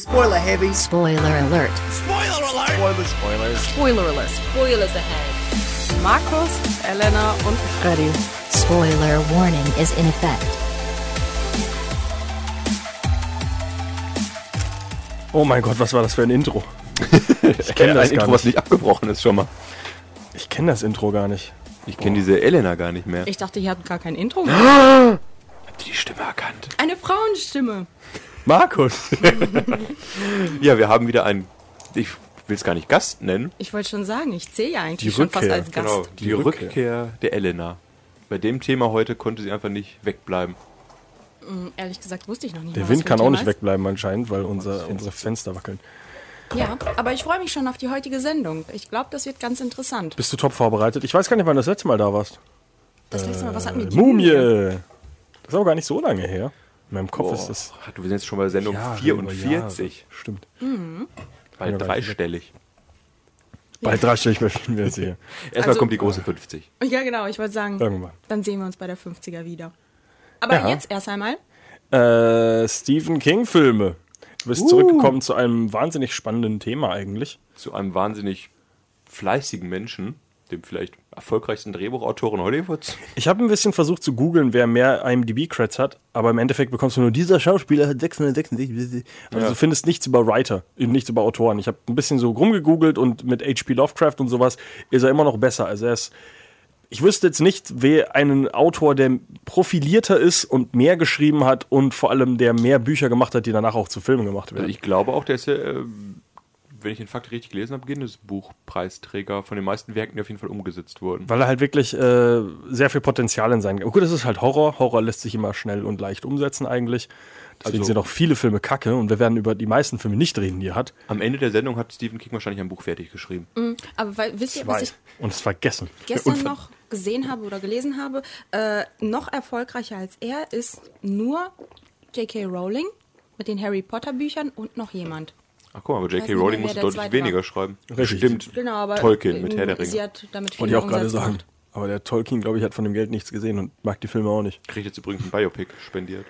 Spoiler heavy. Spoiler alert. Spoiler alert. Spoilers. Spoilers. Spoiler alert. Spoilers ahead. Markus, Elena und Freddy. Spoiler warning is in effect. Oh mein Gott, was war das für ein Intro? Ich kenne das ein gar Intro, was nicht abgebrochen ist schon mal. Ich kenne das Intro gar nicht. Ich kenne diese Elena gar nicht mehr. Ich dachte, ihr habt gar kein Intro. Habt ihr die Stimme erkannt? Eine Frauenstimme. Markus! Ja, wir haben wieder einen, ich will es gar nicht Gast nennen. Ich wollte schon sagen, ich zähle ja eigentlich Die schon fast als Gast. Genau, die, Die Rückkehr. Rückkehr. der Elena. Bei dem Thema heute konnte sie einfach nicht wegbleiben. Hm, Ehrlich gesagt wusste ich noch nicht Der mal, Wind kann auch nicht wegbleiben anscheinend, weil unser, unsere Fenster wackeln. Ja, aber ich freue mich schon auf die heutige Sendung. Ich glaube, das wird ganz interessant. Bist du top vorbereitet? Ich weiß gar nicht, wann du das letzte Mal da warst. Das letzte Mal, was hatten wir? Die Mumie! Das ist aber gar nicht so lange her. In meinem Kopf Boah, ist das. wir sind jetzt schon bei Sendung Jahre 44. über Jahre. Stimmt. Bald Ja, dreistellig. Bald dreistellig befinden wir hier. Erstmal Also- kommt die große 50. Ja, genau, ich wollte sagen, Irgendwann. dann sehen wir uns bei der 50er wieder. Aber Ja. jetzt erst einmal. Äh, Stephen King-Filme. Du Uh. bist zurückgekommen zu einem wahnsinnig spannenden Thema eigentlich. Zu einem wahnsinnig fleißigen Menschen, dem vielleicht erfolgreichsten Drehbuchautoren Hollywoods. Ich habe ein bisschen versucht zu googeln, wer mehr IMDb-Creds hat, aber im Endeffekt bekommst du nur, dieser Schauspieler hat 666. Also Ja. du findest nichts über Writer, nichts über Autoren. Ich habe ein bisschen so rumgegoogelt und mit H.P. Lovecraft und sowas ist er immer noch besser. Also er ist. Ich wüsste jetzt nicht, wer einen Autor, der profilierter ist und mehr geschrieben hat und vor allem der mehr Bücher gemacht hat, die danach auch zu Filmen gemacht werden. Ich glaube auch, der ist ja, äh, wenn ich den Fakt richtig gelesen habe, Guinness Buchpreisträger von den meisten Werken, die auf jeden Fall umgesetzt wurden. Weil er halt wirklich äh, sehr viel Potenzial in seinen. Gut, das ist halt Horror. Horror lässt sich immer schnell und leicht umsetzen eigentlich. Deswegen Also- sind auch viele Filme kacke und wir werden über die meisten Filme nicht reden, die er hat. Am Ende der Sendung hat Stephen King wahrscheinlich ein Buch fertig geschrieben. Aber weil, wisst ihr, was ich Und es vergessen. gestern noch gesehen habe oder gelesen habe, äh, noch erfolgreicher als er ist nur J.K. Rowling mit den Harry Potter Büchern und noch jemand. Ach guck mal, aber J.K. Rowling musste deutlich weniger war. schreiben. Richtig. Bestimmt Genau, aber Tolkien mit Herr der Sie Ringe. hat damit viel Wollte ich auch gerade sagen. gemacht. Aber der Tolkien, glaube ich, hat von dem Geld nichts gesehen und mag die Filme auch nicht. Kriegt jetzt übrigens ein Biopic spendiert.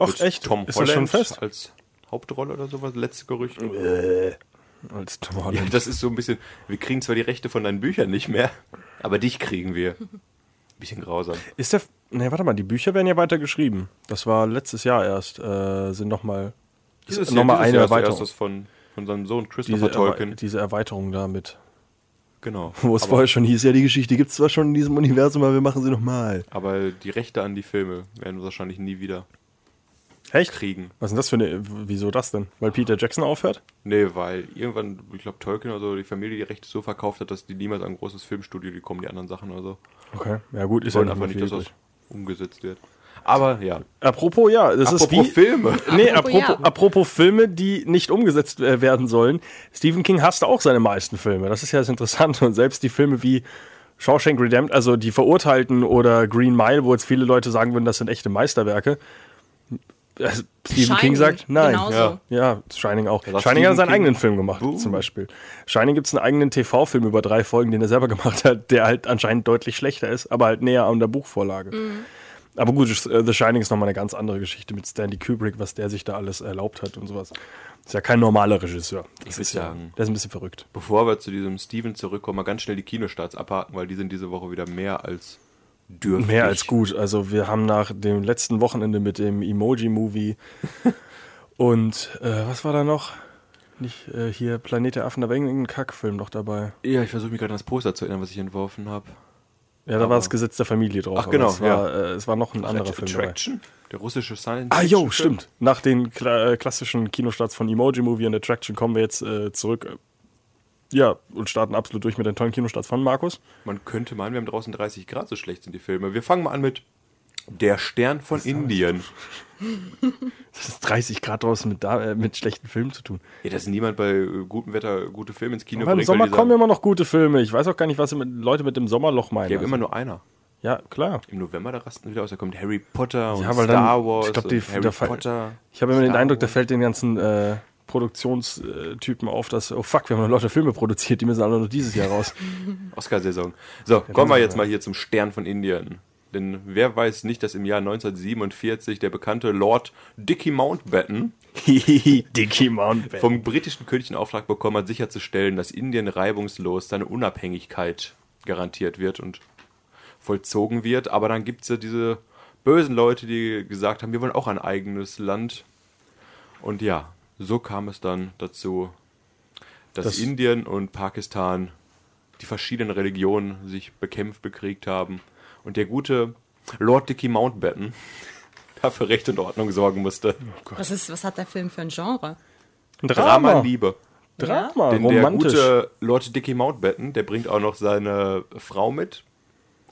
Ach, Mit echt? Tom ist Holland das schon fest? als Hauptrolle oder sowas, letzte Gerücht. Als Tom Ja, Holland. das ist so ein bisschen, wir kriegen zwar die Rechte von deinen Büchern nicht mehr, aber dich kriegen wir. Bisschen grausam. Ist der. Ne, warte mal, die Bücher werden ja weiter geschrieben. Das war letztes Jahr erst. Äh, sind nochmal. Dieses nochmal dieses eine Jahr ist Erweiterung. erstes von, von seinem Sohn Christopher Diese, Tolkien. Diese Erweiterung damit. Genau. Wo es vorher schon hieß, ja, die Geschichte gibt es zwar schon in diesem Universum, aber wir machen sie nochmal. aber die Rechte an die Filme werden wir wahrscheinlich nie wieder Echt? kriegen. Was ist denn das für eine. Wieso das denn? Weil Peter Jackson aufhört? Nee, weil irgendwann, ich glaube, Tolkien oder so, die Familie die Rechte so verkauft hat, dass die niemals an ein großes Filmstudio, die kommen, die anderen Sachen oder so. Okay, ja gut, ist ja nicht einfach nicht, dass das umgesetzt wird. Aber ja. Apropos, ja, das Apropos ist wie, Filme. Nee, Apropos, apropos, ja. apropos Filme, die nicht umgesetzt äh, werden sollen. Stephen King hasst auch seine meisten Filme. Das ist ja das Interessante. Und selbst die Filme wie Shawshank Redemption, also die Verurteilten oder Green Mile, wo jetzt viele Leute sagen würden, das sind echte Meisterwerke. Äh, Stephen Shining, King sagt, nein. genauso. Ja, ja, Shining auch. sagt Shining hat seinen King, eigenen Film gemacht, "Buh." zum Beispiel. Shining gibt es einen eigenen TV-Film über drei Folgen, den er selber gemacht hat, der halt anscheinend deutlich schlechter ist, aber halt näher an der Buchvorlage. Aber gut, äh, The Shining ist nochmal eine ganz andere Geschichte mit Stanley Kubrick, was der sich da alles erlaubt hat und sowas. Ist ja kein normaler Regisseur. Das Ich ist ja, sagen- der ist ein bisschen verrückt. Bevor wir zu diesem Steven zurückkommen, mal ganz schnell die Kinostarts abhaken, weil die sind diese Woche wieder mehr als dürftig. Mehr als gut. Also wir haben nach dem letzten Wochenende mit dem Emoji-Movie und äh, was war da noch? Nicht äh, hier Planet der Affen, da war irgendein Kackfilm noch dabei. Ja, ich versuche mich gerade an das Poster zu erinnern, was ich entworfen habe. Ja, da war das Gesetz der Familie drauf. Ach, genau, Es war, äh, es war noch ein anderer Film dabei. Attraction? Der russische Science Ah, jo, stimmt. Nach den kla äh, klassischen Kinostarts von Emoji Movie und Attraction kommen wir jetzt äh, zurück. Ja, und starten absolut durch mit den tollen Kinostarts von Markus. Man könnte meinen, wir haben draußen 30 Grad, so schlecht sind die Filme. Wir fangen mal an mit Der Stern von Indien. Das ist 30 Grad draußen mit, äh, mit schlechten Filmen zu tun. Ja, dass niemand bei äh, gutem Wetter gute Filme ins Kino Aber im bringt. Sommer weil die kommen immer noch gute Filme. Ich weiß auch gar nicht, was mit Leute mit dem Sommerloch meinen. Haben Also, immer nur einer. ja, klar. Im November, da rasten wieder aus. Da kommt Harry Potter und Ja, weil dann- Star Wars ich glaub, die- und Harry Potter. Ich habe immer den Star Eindruck, da fällt den ganzen äh, Produktionstypen auf, dass, oh fuck, wir haben noch Leute Filme produziert, die müssen alle noch dieses Jahr raus. Oscarsaison. So, kommen wir jetzt mal hier zum Stern von Indien. Denn wer weiß nicht, dass im Jahr 1947 der bekannte Lord Dickie Mountbatten Dickie Mountbatten. vom britischen König den Auftrag bekommen hat, sicherzustellen, dass Indien reibungslos seine Unabhängigkeit garantiert wird und vollzogen wird. Aber dann gibt es ja diese bösen Leute, die gesagt haben, wir wollen auch ein eigenes Land. Und ja, so kam es dann dazu, dass Das- Indien und Pakistan die verschiedenen Religionen sich bekämpft, bekriegt haben. Und der gute Lord Dickie Mountbatten dafür Recht und Ordnung sorgen musste. Was, ist, was hat der Film für ein Genre? Drama, Liebe. Drama, Denn der romantisch. gute Lord Dickie Mountbatten, der bringt auch noch seine Frau mit.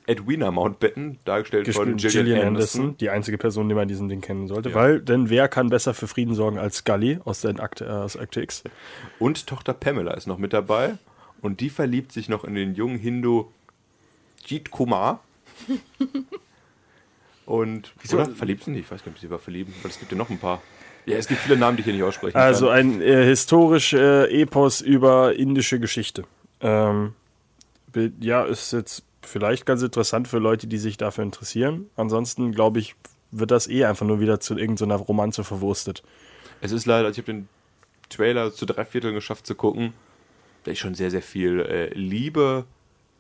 Edwina Mountbatten, dargestellt von gespielt Gillian, Anderson. die einzige Person, die man diesen Ding kennen sollte. Ja. Weil, denn wer kann besser für Frieden sorgen als Scully aus, den Akte, äh, aus Akte X? Und Tochter Pamela ist noch mit dabei. Und die verliebt sich noch in den jungen Hindu Jeet Kumar. Und, oder? Verliebt sie nicht? Ich weiß gar nicht, ob sie war verlieben, weil es gibt ja noch ein paar. Ja, es gibt viele Namen, die ich hier nicht aussprechen Also kann. ein äh, historisch äh, Epos über indische Geschichte. Ähm, ja, ist jetzt vielleicht ganz interessant für Leute, die sich dafür interessieren. Ansonsten, glaube ich, wird das eh einfach nur wieder zu irgendeiner Romanze verwurstet. Es ist leider, ich habe den Trailer zu drei Vierteln geschafft zu gucken. Da ist schon sehr, sehr viel äh, Liebe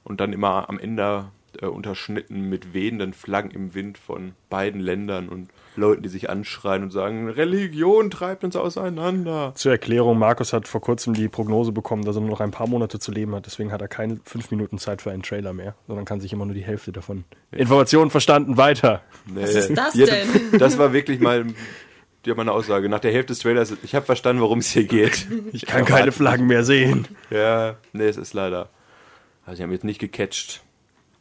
und dann immer am Ende äh, unterschnitten mit wehenden Flaggen im Wind von beiden Ländern und Leuten, die sich anschreien und sagen, Religion treibt uns auseinander. Zur Erklärung, Markus hat vor kurzem die Prognose bekommen, dass er nur noch ein paar Monate zu leben hat. Deswegen hat er keine fünf Minuten Zeit für einen Trailer mehr, sondern kann sich immer nur die Hälfte davon. Informationen verstanden, weiter. Nee. Was ist das Ja, denn? Das war wirklich mal ja, meine Aussage. Nach der Hälfte des Trailers, ich habe verstanden, worum es hier geht. Ich kann keine Flaggen mehr sehen. Ja, nee, es ist leider. Also, ich habe jetzt nicht gecatcht.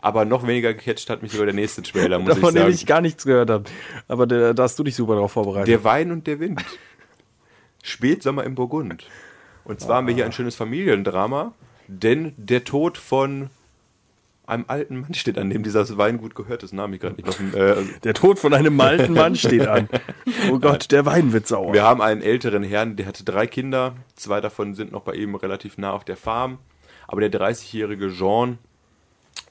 Aber noch weniger gecatcht hat mich sogar der nächste Trailer, muss Davon, ich dem sagen. ich gar nichts gehört habe. Aber der, da hast du dich super darauf vorbereitet. Der Wein und der Wind. Spätsommer im Burgund. Und zwar haben wir hier ein schönes Familiendrama, denn der Tod von einem alten Mann steht an, dem dieser Weingut gehört. Das Name ich gerade nicht auf dem, äh, Der Tod von einem alten Mann steht an. Oh Gott, der Wein wird sauer. Wir haben einen älteren Herrn, der hatte drei Kinder. Zwei davon sind noch bei ihm relativ nah auf der Farm. Aber der 30-jährige Jean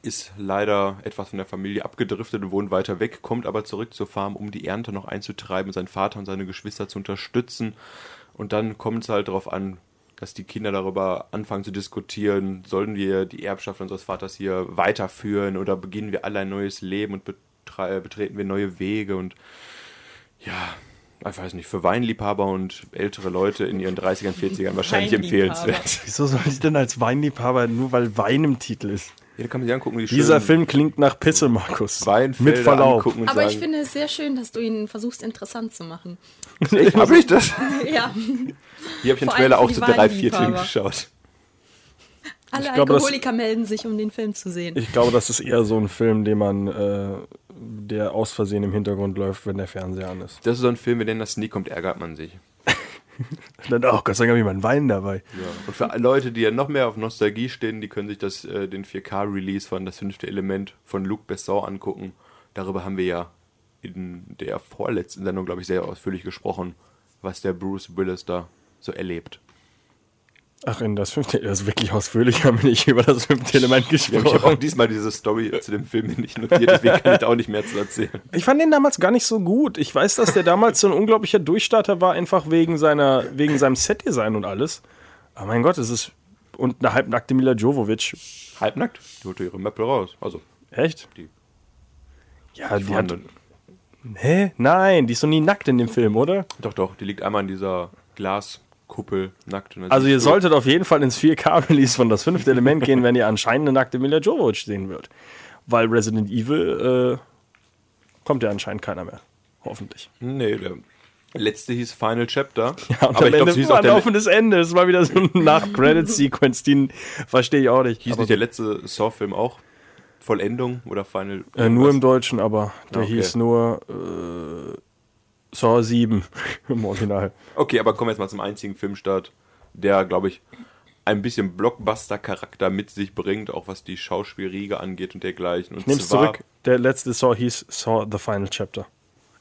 ist leider etwas von der Familie abgedriftet und wohnt weiter weg, kommt aber zurück zur Farm, um die Ernte noch einzutreiben, seinen Vater und seine Geschwister zu unterstützen. Und dann kommt es halt darauf an, dass die Kinder darüber anfangen zu diskutieren, sollen wir die Erbschaft unseres Vaters hier weiterführen oder beginnen wir alle ein neues Leben und betre- betreten wir neue Wege und ja, ich weiß nicht, für Weinliebhaber und ältere Leute in ihren 30ern, 40ern wahrscheinlich empfehlenswert. Wieso soll ich denn als Weinliebhaber, nur weil Wein im Titel ist? Ja, da kann man sich angucken, wie Dieser schön Film klingt nach Pisse, Markus. Weinfelder Mit Verlaub. Aber sagen, ich finde es sehr schön, dass du ihn versuchst, interessant zu machen. ich hab ich das? ja, Hier habe ich den Trailer auch zu drei Vierteln Weinliebhaber. geschaut. alle glaube, das- Alkoholiker melden sich, um den Film zu sehen. Ich glaube, das ist eher so ein Film, den man, äh, der aus Versehen im Hintergrund läuft, wenn der Fernseher an ist. Das ist so ein Film, wenn das nie kommt, ärgert man sich. Dann, oh Gott sei Dank habe ich mal einen Wein dabei. Ja. Und für Leute, die ja noch mehr auf Nostalgie stehen, die können sich das, äh, den 4K-Release von Das fünfte Element von Luc Besson angucken. Darüber haben wir ja in der vorletzten Sendung, glaube ich, sehr ausführlich gesprochen, was der Bruce Willis da so erlebt. Ach, in das fünfte, das ist wirklich ausführlich, haben wir nicht über das fünfte Element Ja, ich habe auch gesprochen. diesmal diese Story zu dem Film nicht notiert, deswegen kann ich da auch nicht mehr zu erzählen. Ich fand den damals gar nicht so gut. Ich weiß, dass der damals so ein unglaublicher Durchstarter war, einfach wegen seiner, wegen seinem Setdesign und alles. Aber mein Gott, es ist und eine halbnackte Mila Jovovich. Halbnackt, die holte ihre Möppel raus. Also, Echt? Die- ja, die, hat. vorhandenen. Hä? Nein, die ist doch nie nackt in dem Film, oder? Doch, doch, die liegt einmal in dieser Glaskuppel nackt. Also ihr solltet auf jeden Fall ins 4K-Release von das fünfte Element gehen, wenn ihr anscheinend eine nackte Mila Jovovich sehen wird. Weil Resident Evil äh, kommt ja anscheinend keiner mehr. Hoffentlich. Nee, der letzte hieß Final Chapter. Ja, und aber am ich glaube, hieß war auch ein laufendes Ende. Es war wieder so eine Nach-Credit-Sequence, die verstehe ich auch nicht. hieß Aber, nicht der letzte Saw-Film auch Vollendung oder Final? äh, nur im? Deutschen, aber der Okay. hieß nur äh, Saw 7 im Original. Okay, aber kommen wir jetzt mal zum einzigen Filmstart, der, glaube ich, ein bisschen Blockbuster-Charakter mit sich bringt, auch was die Schauspielriege angeht und dergleichen. Und Nimm's zwar zurück. Der letzte Saw hieß Saw the Final Chapter.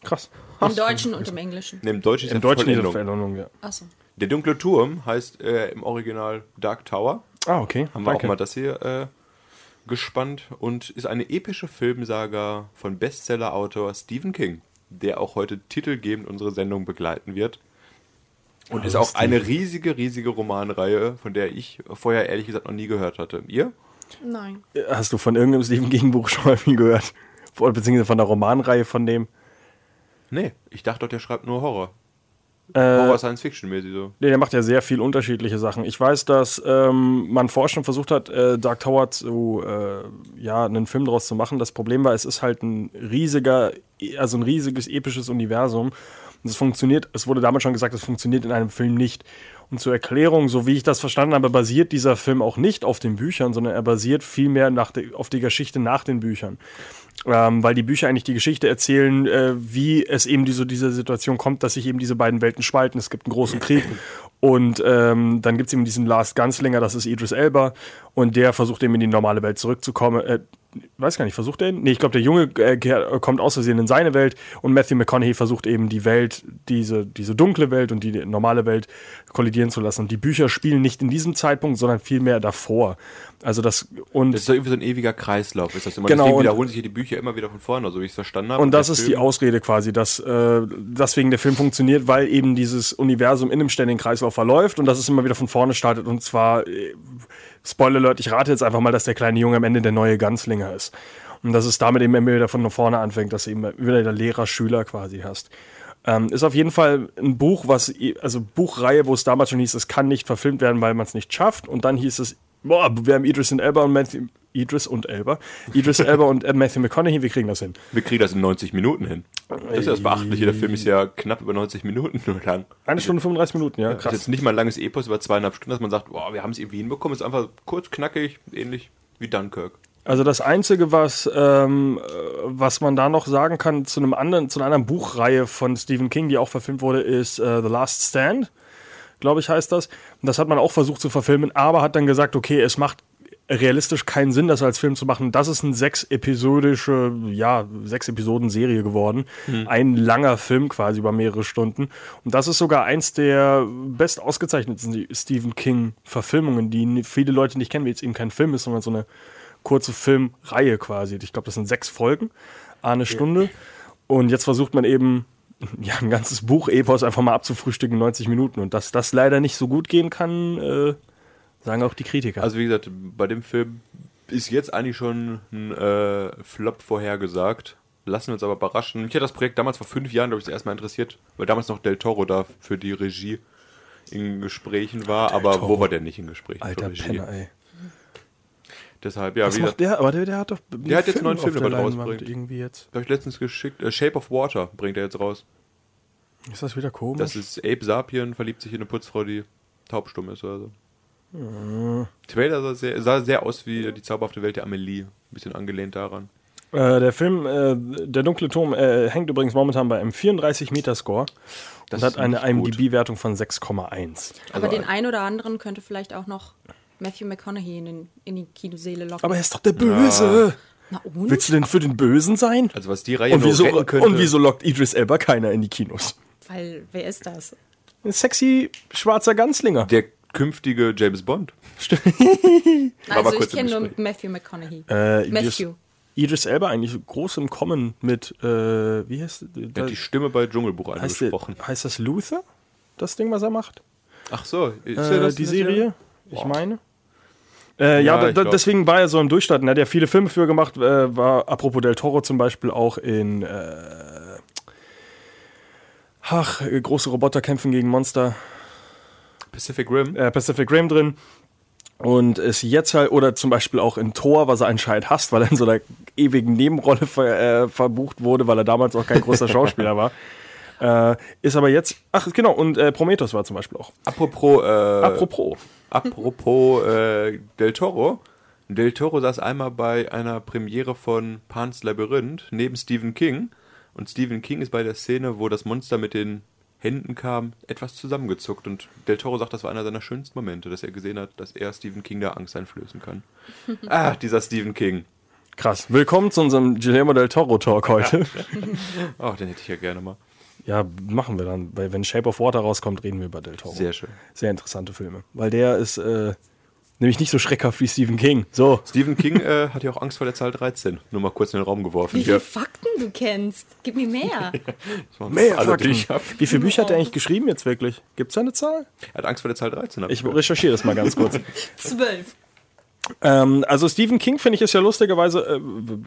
Krass. Im Deutschen und im Englischen. Nee, Im Deutschen ist Im Deutschen ist Vollendung. Verlängerung, ja. Achso. Der dunkle Turm heißt äh, im Original Dark Tower. Ah, okay. Haben wir Danke. auch mal das hier äh, gespannt und ist eine epische Filmsaga von Bestsellerautor Stephen King, der auch heute titelgebend unsere Sendung begleiten wird. Und ist auch eine riesige, riesige Romanreihe, von der ich vorher ehrlich gesagt noch nie gehört hatte. Ihr? Nein. Hast du von irgendeinem Stephen King Buch schon mal viel gehört? Oder beziehungsweise von der Romanreihe von dem? Nee, ich dachte doch, der schreibt nur Horror. Äh, Horror Science Fiction mäßig so. Nee, der macht ja sehr viel unterschiedliche Sachen. Ich weiß, dass ähm, man vorher schon versucht hat, äh, Dark Tower zu, äh, ja, einen Film draus zu machen. Das Problem war, es ist halt ein riesiger, also ein riesiges episches Universum. Und es funktioniert, es wurde damals schon gesagt, es funktioniert in einem Film nicht. Und zur Erklärung, so wie ich das verstanden habe, basiert dieser Film auch nicht auf den Büchern, sondern er basiert vielmehr nach de, auf die Geschichte nach den Büchern. Ähm, weil die Bücher eigentlich die Geschichte erzählen, äh, wie es eben diese, diese Situation kommt, dass sich eben diese beiden Welten spalten. Es gibt einen großen Krieg und ähm, dann gibt es eben diesen Last Gunslinger, das ist Idris Elba und der versucht eben in die normale Welt zurückzukommen. Äh, weiß gar nicht, versucht er ihn? Nee, ich glaube, der Junge äh, kommt aus Versehen in seine Welt und Matthew McConaughey versucht eben die Welt, diese, diese dunkle Welt und die normale Welt kollidieren zu lassen. Und die Bücher spielen nicht in diesem Zeitpunkt, sondern vielmehr davor. Also das und Das ist doch irgendwie so ein ewiger Kreislauf. Ist das immer? Genau, Deswegen und- wiederholen sich hier die Bücher immer wieder von vorne, so wie ich es verstanden habe. Und das der ist Film- die Ausrede quasi, dass äh, deswegen der Film funktioniert, weil eben dieses Universum in einem ständigen Kreislauf verläuft und dass es immer wieder von vorne startet. Und zwar, äh, Spoiler Alert, ich rate jetzt einfach mal, dass der kleine Junge am Ende der neue Ganzlinger ist. Und dass es damit eben immer wieder von vorne anfängt, dass du eben wieder der Lehrer-Schüler quasi hast. Ähm, ist auf jeden Fall ein Buch, was, also Buchreihe, wo es damals schon hieß, es kann nicht verfilmt werden, weil man es nicht schafft. Und dann hieß es, boah, wir haben Idris und Elba und Matthew, Idris und Elba, Idris Elba und äh, Matthew McConaughey, wir kriegen das hin. Wir kriegen das in 90 Minuten hin. Das ist ja das Beachtliche. Der Film ist ja knapp über 90 Minuten nur lang. Eine Stunde 35 Minuten, ja, Das ist krass. jetzt nicht mal ein langes Epos über zweieinhalb Stunden, dass man sagt, boah, wir haben es irgendwie hinbekommen. Ist einfach kurz, knackig, ähnlich wie Dunkirk. Also das Einzige, was, ähm, äh, was man da noch sagen kann zu einem anderen, zu einer anderen Buchreihe von Stephen King, die auch verfilmt wurde, ist äh, The Last Stand, glaube ich, heißt das. Und das hat man auch versucht zu verfilmen, aber hat dann gesagt, okay, es macht realistisch keinen Sinn, das als Film zu machen. Das ist eine sechs episodische, ja, sechs Episoden Serie geworden. Ein langer Film quasi über mehrere Stunden. Und das ist sogar eins der best ausgezeichneten Stephen King Verfilmungen, die viele Leute nicht kennen, weil es eben kein Film ist, sondern so eine kurze Filmreihe quasi. Ich glaube, das sind sechs Folgen, eine Stunde. Und jetzt versucht man eben, ja, ein ganzes Buch-Epos einfach mal abzufrühstücken in 90 Minuten. Und dass das leider nicht so gut gehen kann, äh, sagen auch die Kritiker. Also wie gesagt, bei dem Film ist jetzt eigentlich schon ein äh, Flop vorhergesagt. Lassen wir uns aber überraschen. Mich hat das Projekt damals vor fünf Jahren, glaube ich, das erste Mal interessiert, weil damals noch Del Toro da für die Regie in Gesprächen war, aber Toro. wo war der nicht in Gesprächen? Alter? Penner, ey. Deshalb, ja, Was wie macht der? Aber der, der hat doch. Der hat jetzt einen neuen Film der rausgebracht. Irgendwie jetzt. habe ich letztens geschickt, äh, Shape of Water bringt er jetzt raus. Ist das wieder komisch? Das ist Abe Sapien, verliebt sich in eine Putzfrau, die taubstumm ist oder so. Trailer sah sehr, sah sehr aus wie die zauberhafte Welt der Amelie. Ein bisschen angelehnt daran. Äh, der Film, äh, Der dunkle Turm, äh, hängt übrigens momentan bei einem 34 Meter Score Das und hat eine. IMDb-Wertung von 6,1. Aber Also- den einen oder anderen könnte vielleicht auch noch Matthew McConaughey in, den, in die Kinoseele locken. Aber er ist doch der Böse. Na und? Willst du denn für den Bösen sein? Also was die Reihe Und wieso, könnte. und wieso lockt Idris Elba keiner in die Kinos? Weil, wer ist das? Ein sexy schwarzer Ganzlinger. Der künftige James Bond. Also mal ich kenne nur. Matthew McConaughey. Äh, Matthew. Idris Elba eigentlich groß im Kommen mit, äh, wie heißt Der der? hat die Stimme bei Dschungelbuch heißt, der eingesprochen. heißt das Luther? Das Ding, was er macht? Ach so, ist Äh, das die Serie, ich Boah. meine. Äh, ja, Ja, da, da, deswegen war er so im Durchstarten. Er hat ja viele Filme für gemacht, äh, war apropos Del Toro zum Beispiel auch in äh, Ach, äh, große Roboter kämpfen gegen Monster. Pacific Rim? äh, Pacific Rim drin. Und ist jetzt halt, oder zum Beispiel auch in Thor, was er anscheinend hasst, weil er in so einer ewigen Nebenrolle ver, äh, verbucht wurde, weil er damals auch kein großer Schauspieler war. Äh, ist aber jetzt, ach genau, und äh, Prometheus war zum Beispiel auch. Apropos, äh, Apropos. apropos äh, Del Toro. Del Toro saß einmal bei einer Premiere von Pan's Labyrinth neben Stephen King. Und Stephen King ist bei der Szene, wo das Monster mit den Händen kam, etwas zusammengezuckt. Und Del Toro sagt, das war einer seiner schönsten Momente, dass er gesehen hat, dass er Stephen King da Angst einflößen kann. ah, dieser Stephen King. Krass. Willkommen zu unserem Guillermo del Toro Talk heute. Oh, den hätte ich ja gerne mal. Ja, machen wir dann. Weil wenn Shape of Water rauskommt, reden wir über del Toro. Sehr schön. Sehr interessante Filme. Weil der ist, äh, Nämlich nicht so schreckhaft wie Stephen King. So. Stephen King äh, hat ja auch Angst vor der Zahl 13. Nur mal kurz in den Raum geworfen. Wie viele Ja. Fakten du kennst? Gib mir mehr. Mehr Alle Fakten. Wie viele Bücher hat er eigentlich geschrieben jetzt wirklich? Gibt es da eine Zahl? Er hat Angst vor der Zahl 13. hab Ich recherchiere das mal ganz kurz. Zwölf. Ähm, also Stephen King finde ich ist ja lustigerweise äh,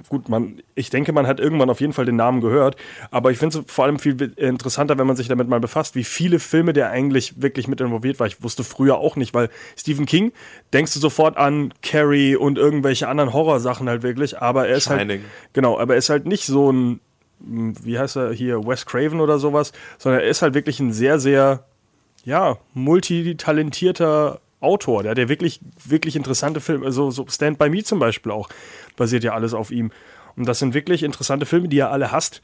gut. Man, ich denke, man hat irgendwann auf jeden Fall den Namen gehört, aber ich finde es vor allem viel interessanter, wenn man sich damit mal befasst, wie viele Filme der eigentlich wirklich mit involviert war. Ich wusste früher auch nicht, weil Stephen King denkst du sofort an Carrie und irgendwelche anderen Horrorsachen halt wirklich, aber er ist Shining. halt genau, aber er ist halt nicht so ein wie heißt er hier Wes Craven oder sowas, sondern er ist halt wirklich ein sehr sehr ja, multitalentierter Autor. Der hat ja wirklich, wirklich interessante Filme, also so Stand By Me zum Beispiel auch, basiert ja alles auf ihm. Und das sind wirklich interessante Filme, die er alle hasst,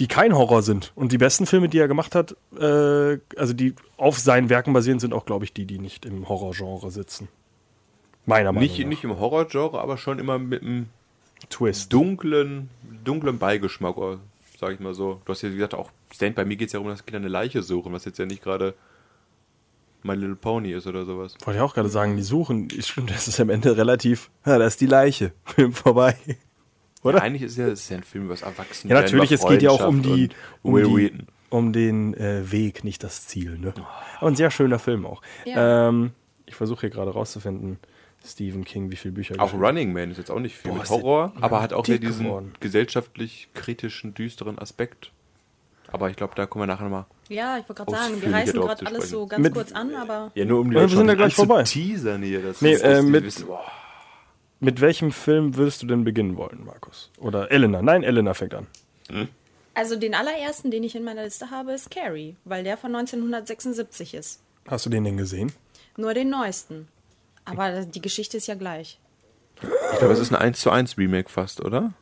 die kein Horror sind. Und die besten Filme, die er gemacht hat, äh, also die auf seinen Werken basieren, sind auch, glaube ich, die, die nicht im Horrorgenre sitzen. Meiner Meinung Nicht, nach. nicht im Horrorgenre, aber schon immer mit einem Twist. dunklen, dunklen Beigeschmack, oder sag ich mal so. Du hast ja gesagt auch, Stand bei mir geht es ja darum, dass Kinder eine Leiche suchen, was jetzt ja nicht gerade My Little Pony ist oder sowas. Wollte ich auch gerade sagen, die suchen, stimmt, das ist am Ende relativ, ja, da ist die Leiche, Film vorbei. Oder? Ja, eigentlich ist ja, es ist ja ein Film über das Erwachsene. Ja, natürlich, es geht ja auch um die, um, die, um den äh, Weg, nicht das Ziel. Ne? Aber ein sehr schöner Film auch. Ja. Ähm, ich versuche hier gerade rauszufinden, Stephen King, wie viele Bücher Auch geschrieben Running Man ist jetzt auch nicht viel Boah, mit Horror, aber hat auch wieder diesen geworden. gesellschaftlich kritischen, düsteren Aspekt. Aber ich glaube, da kommen wir nachher nochmal. Ja, ich wollte gerade sagen, wir reißen gerade alles so ganz Mit- kurz an, aber Ja, nur um die Ja, wir Leute sind ja gleich vorbei. teasern hier. Das Nee, ist, äh, mit- wissen, Mit welchem Film würdest du denn beginnen wollen, Markus? Oder Elena? Nein, Elena fängt an. also den allerersten, den ich in meiner Liste habe, ist Carrie, weil der von 1976 ist. Hast du den denn gesehen? Nur den neuesten. Aber die Geschichte ist ja gleich. ich glaube, es ist ein 1 zu 1 Remake fast, oder?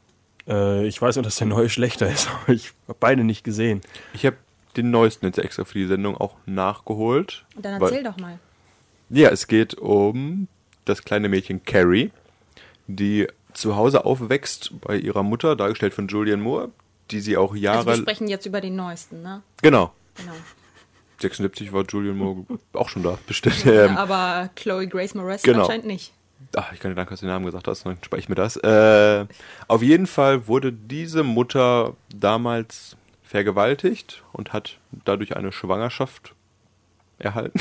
Äh, ich weiß nur, dass der neue schlechter ist, aber ich habe beide nicht gesehen. Ich habe den neuesten jetzt extra für die Sendung auch nachgeholt. Und dann weil- erzähl doch mal. Ja, es geht um das kleine Mädchen Carrie, die zu Hause aufwächst bei ihrer Mutter, dargestellt von Julianne Moore, die sie auch Also Jahre... wir sprechen jetzt über den neuesten, ne? genau. Genau. 76 war Julianne Moore auch schon da, bestimmt. Ja, Ähm, aber Chloe Grace Moretz genau. anscheinend nicht. Ach, ich kann dir danken, dass du den Namen gesagt hast, dann speichere ich mir das. Äh, auf jeden Fall wurde diese Mutter damals vergewaltigt und hat dadurch eine Schwangerschaft erhalten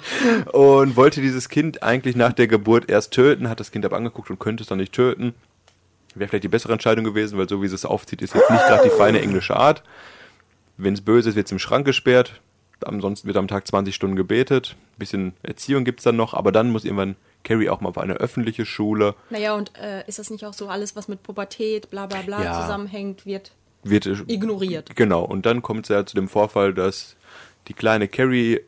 und wollte dieses Kind eigentlich nach der Geburt erst töten, hat das Kind aber angeguckt und könnte es dann nicht töten. Wäre vielleicht die bessere Entscheidung gewesen, weil so wie sie es aufzieht, ist jetzt nicht gerade die feine englische Art. Wenn es böse ist, wird es im Schrank gesperrt. Ansonsten wird am Tag 20 Stunden gebetet. Ein bisschen Erziehung gibt es dann noch, aber dann muss irgendwann Carrie auch mal auf eine öffentliche Schule. Naja, und äh, ist das nicht auch so alles, was mit Pubertät, bla bla bla Ja. zusammenhängt, wird Wird äh, ignoriert? Genau, und dann kommt es ja zu dem Vorfall, dass die kleine Carrie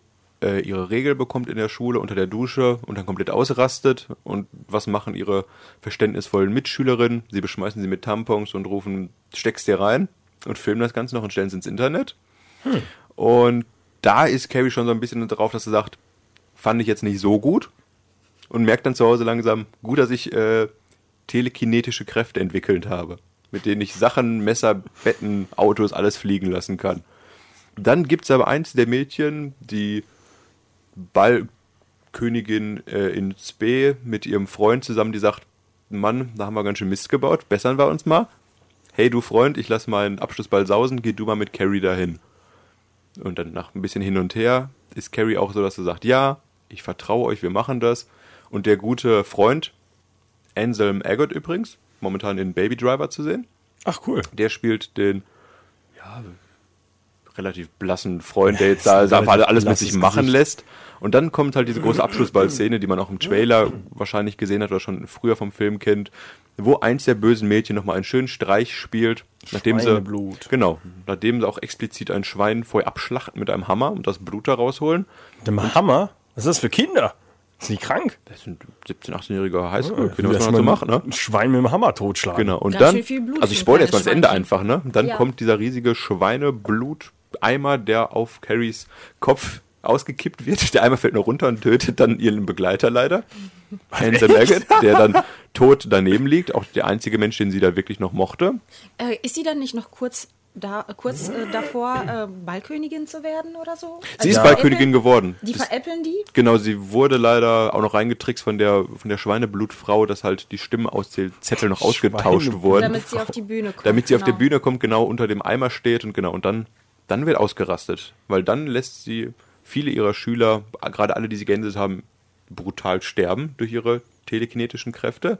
äh, ihre Regel bekommt in der Schule unter der Dusche und dann komplett ausrastet. Und was machen ihre verständnisvollen Mitschülerinnen? Sie beschmeißen sie mit Tampons und rufen, steckst dir rein und filmen das Ganze noch und stellen es ins Internet. Und da ist Carrie schon so ein bisschen drauf, dass sie sagt, fand ich jetzt nicht so gut. Und merkt dann zu Hause langsam, gut, dass ich äh, telekinetische Kräfte entwickelt habe, mit denen ich Sachen, Messer, Betten, Autos, alles fliegen lassen kann. Dann gibt es aber eins der Mädchen, die Ballkönigin äh, in Spee mit ihrem Freund zusammen, die sagt, Mann, da haben wir ganz schön Mist gebaut, bessern wir uns mal. Hey du Freund, ich lass meinen Abschlussball sausen, geh du mal mit Carrie dahin. Und dann nach ein bisschen hin und her ist Carrie auch so, dass sie sagt, ja, ich vertraue euch, wir machen das. Und der gute Freund, Anselm Aggot übrigens, momentan in Baby Driver zu sehen, Ach, cool. der spielt den ja, relativ blassen Freund, der jetzt da einfach alles mit sich machen Gesicht. lässt. Und dann kommt halt diese große Abschlussball-Szene, die man auch im Trailer wahrscheinlich gesehen hat oder schon früher vom Film kennt, wo eins der bösen Mädchen nochmal einen schönen Streich spielt, nachdem sie, genau, nachdem sie auch explizit ein Schwein vorher abschlachten mit einem Hammer und das Blut da rausholen. Dem Hammer? Was ist das für Kinder? Sind die krank? Das sind 17-, 18-jährige Highschool-Kinder, was Erst man so mal macht, ne? Ein Schwein mit dem Hammer totschlagen. Genau, und Ganz dann, schön viel Blut also ich spoilere jetzt mal das Ende einfach, ne? Und dann Ja. kommt dieser riesige Schweineblut-Eimer, der auf Carries Kopf ausgekippt wird. Der Eimer fällt nur runter und tötet dann ihren Begleiter leider. Hansel Maggot, der dann tot daneben liegt. Auch der einzige Mensch, den sie da wirklich noch mochte. Äh, ist sie dann nicht noch kurz da kurz äh, davor, äh, Ballkönigin zu werden oder so? Sie ist die Ballkönigin geworden. Die Das- veräppeln die? Genau, sie wurde leider auch noch reingetrickst von der, von der Schweineblutfrau, dass halt die Stimmenauszählzettel noch ausgetauscht wurden. Damit sie auf die Bühne kommt. damit sie auf genau. der Bühne kommt, genau unter dem Eimer steht und genau, und dann, dann wird ausgerastet. Weil dann lässt sie viele ihrer Schüler, gerade alle, die sie gehänselt haben, brutal sterben durch ihre telekinetischen Kräfte.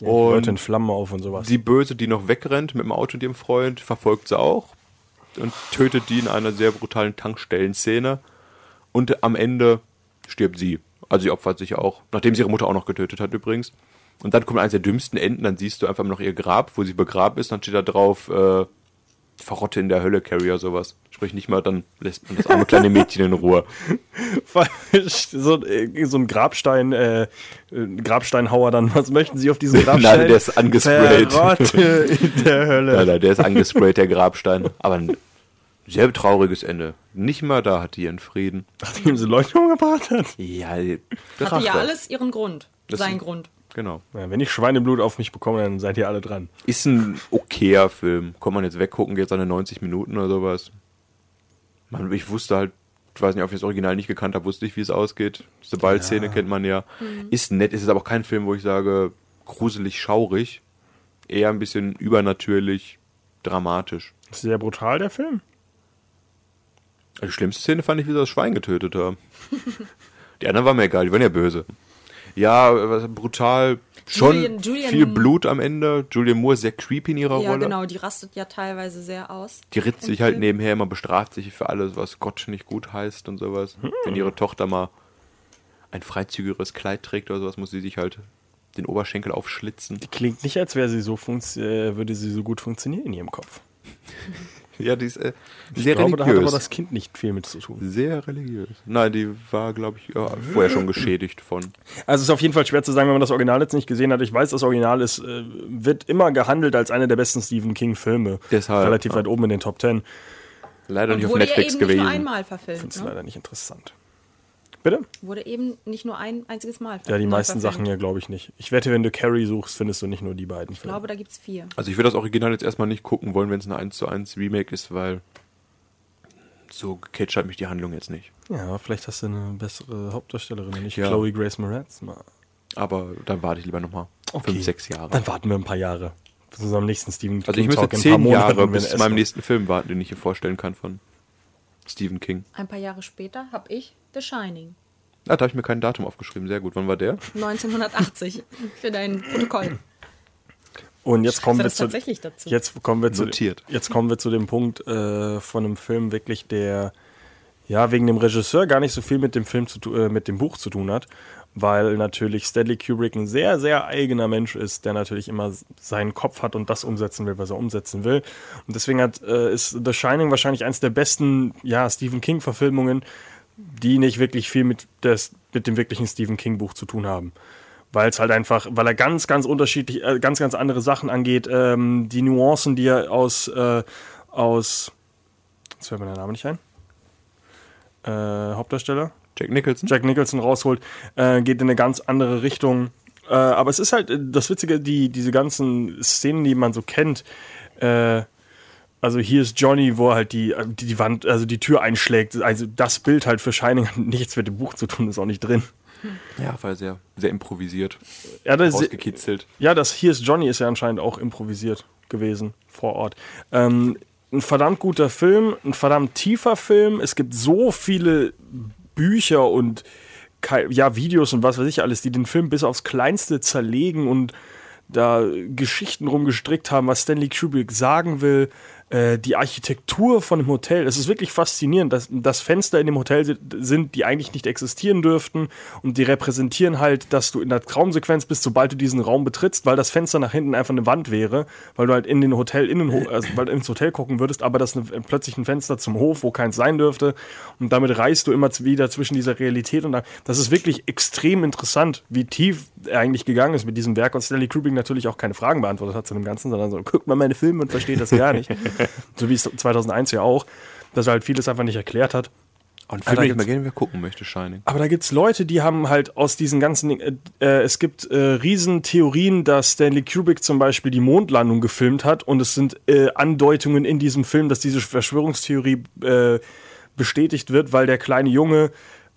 Ja, Leute in und Flammen auf und sowas. die Böse, die noch wegrennt mit dem Auto und ihrem Freund, verfolgt sie auch und tötet die in einer sehr brutalen Tankstellenszene. Und am Ende stirbt sie. Also sie opfert sich auch, nachdem sie ihre Mutter auch noch getötet hat übrigens. Und dann kommt eines der dümmsten Enden, dann siehst du einfach noch ihr Grab, wo sie begraben ist, dann steht da drauf, äh, Verrotte in der Hölle, Carrier, sowas. Sprich nicht mal, dann lässt man das arme kleine Mädchen in Ruhe. so, äh, so ein Grabstein, äh, ein Grabsteinhauer dann, was möchten Sie auf diesem Grabstein? Nein, der ist angesprayt. Verrotte in der Hölle. Nein, nein, der ist angesprayt, der Grabstein. Aber ein sehr trauriges Ende. Nicht mal da hat die ihren Frieden. Nachdem sie Leute umgebracht hat. Ja, Hatte ja alles ihren Grund. Das Sein ist- Grund. Genau. Ja, wenn ich Schweineblut auf mich bekomme, dann seid ihr alle dran. Ist ein okayer Film. Kann man jetzt weggucken, geht seine 90 Minuten oder sowas. Man, ich wusste halt, ich weiß nicht, ob ich das Original nicht gekannt habe, wusste ich, wie es ausgeht. Diese Ballszene kennt man ja. Ist nett, ist es aber auch kein Film, wo ich sage, gruselig, schaurig. Eher ein bisschen übernatürlich, dramatisch. Ist sehr brutal, der Film. Die schlimmste Szene fand ich, wie sie das Schwein getötet haben. die anderen waren mir egal, die waren ja böse. Ja, brutal. Schon Julian- Julian- viel Blut am Ende. Julian Moore ist sehr creepy in ihrer Ja, Rolle. genau, die rastet ja teilweise sehr aus. Die ritzt sich halt Film. nebenher immer, bestraft sich für alles, was Gott nicht gut heißt und sowas. Wenn ihre Tochter mal ein freizügigeres Kleid trägt oder sowas, muss sie sich halt den Oberschenkel aufschlitzen. Die klingt nicht, als wäre sie so äh, würde sie so gut funktionieren in ihrem Kopf. Ja, die ist äh, Ich sehr glaube, da hat aber religiös. das Kind nicht viel mit zu tun. sehr religiös. Nein, die war, glaube ich, ja, vorher schon geschädigt von. Also es ist auf jeden Fall schwer zu sagen, wenn man das Original jetzt nicht gesehen hat. Ich weiß, das Original ist, äh, wird immer gehandelt als einer der besten Stephen King-Filme. Deshalb, Relativ ja. weit oben in den Top Ten. Leider Und nicht auf ja Netflix eben nicht gewesen. nur einmal Finde verfilmt. es Ne? leider nicht interessant. Bitte? Wurde eben nicht nur ein einziges Mal Ja, die meisten verfilmt. Sachen ja, glaube ich nicht. Ich wette, wenn du Carrie suchst, findest du nicht nur die beiden Ich Filme. glaube, da gibt es vier. Also ich würde das Original jetzt erstmal nicht gucken wollen, wenn es ein 1 zu 1 Remake ist, weil so gecatcht hat mich die Handlung jetzt nicht. Ja, aber vielleicht hast du eine bessere Hauptdarstellerin, nicht Ja. Chloe Grace Moretz. Mal. Aber dann warte ich lieber nochmal fünf, sechs Jahre. Dann warten wir ein paar Jahre. Bis zu unserem nächsten Stephen Also ich King müsste Talk in ein zehn Monaten, Jahre bis zu meinem nächsten Film warten, den ich hier vorstellen kann von Stephen King. Ein paar Jahre später habe ich The Shining. Ah, da habe ich mir kein Datum aufgeschrieben. Sehr gut. Wann war der? 1980 für dein Protokoll. Und jetzt kommen wir zu tatsächlich dazu? Jetzt kommen wir zu Notiert. jetzt kommen wir zu dem Punkt äh, von einem Film wirklich der ja wegen dem Regisseur gar nicht so viel mit dem Film zu äh, mit dem Buch zu tun hat, weil natürlich Stanley Kubrick ein sehr sehr eigener Mensch ist, der natürlich immer seinen Kopf hat und das umsetzen will, was er umsetzen will. Und deswegen hat äh, ist The Shining wahrscheinlich eins der besten ja Stephen King Verfilmungen, die nicht wirklich viel mit des, mit dem wirklichen Stephen King Buch zu tun haben weil es halt einfach, weil er ganz, ganz unterschiedlich, äh, ganz, ganz andere Sachen angeht. Ähm, die Nuancen, die er aus, äh, aus, jetzt fällt mir der Name nicht ein, äh, Hauptdarsteller, Jack Nicholson? Jack Nicholson rausholt, äh, geht in eine ganz andere Richtung. Äh, aber es ist halt äh, das Witzige, die, diese ganzen Szenen, die man so kennt, äh, also hier ist Johnny, wo er halt die, die, die Wand, also die Tür einschlägt. Also das Bild halt für Shining hat nichts mit dem Buch zu tun, ist auch nicht drin. Ja, weil sehr, sehr improvisiert. Ja, das, Rausgekitzelt. Ja, das Hier ist Johnny ist ja anscheinend auch improvisiert gewesen vor Ort. Ähm, ein verdammt guter Film, ein verdammt tiefer Film. Es gibt so viele Bücher und ja, Videos und was weiß ich alles, die den Film bis aufs Kleinste zerlegen und da Geschichten rumgestrickt haben, was Stanley Kubrick sagen will. Äh, die Architektur von dem Hotel, es ist wirklich faszinierend, dass, dass Fenster in dem Hotel si- sind, die eigentlich nicht existieren dürften und die repräsentieren halt, dass du in der Traumsequenz bist, sobald du diesen Raum betrittst, weil das Fenster nach hinten einfach eine Wand wäre, weil du halt in den Hotel, in den Ho also weil ins Hotel gucken würdest, aber das ist plötzlich ein Fenster zum Hof, wo keins sein dürfte und damit reist du immer wieder zwischen dieser Realität und da, das ist wirklich extrem interessant, wie tief er eigentlich gegangen ist mit diesem Werk und Stanley Kubrick natürlich auch keine Fragen beantwortet hat zu dem Ganzen, sondern so, guckt mal meine Filme und versteht das gar nicht. so wie es 2001 ja auch, dass er halt vieles einfach nicht erklärt hat. Und Film, da den ich mal gerne gucken möchte, Shining. Aber da gibt's Leute, die haben halt aus diesen ganzen, äh, äh, es gibt äh, Riesentheorien, dass Stanley Kubrick zum Beispiel die Mondlandung gefilmt hat und es sind äh, Andeutungen in diesem Film, dass diese Verschwörungstheorie äh, bestätigt wird, weil der kleine Junge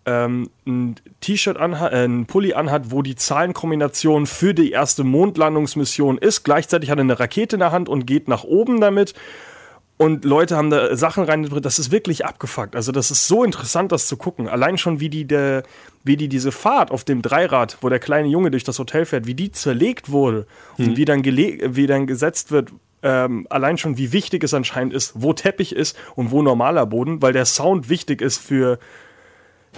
ähm, ein T-Shirt anhat, äh, ein Pulli anhat, wo die Zahlenkombination für die erste Mondlandungsmission ist. Gleichzeitig hat er eine Rakete in der Hand und geht nach oben damit. Und Leute haben da Sachen reingebracht, das ist wirklich abgefuckt. Also das ist so interessant, das zu gucken. Allein schon, wie die, der, wie die diese Fahrt auf dem Dreirad, wo der kleine Junge durch das Hotel fährt, wie die zerlegt wurde und wie dann, wie dann gesetzt wird. Ähm, allein schon, wie wichtig es anscheinend ist, wo Teppich ist und wo normaler Boden, weil der Sound wichtig ist für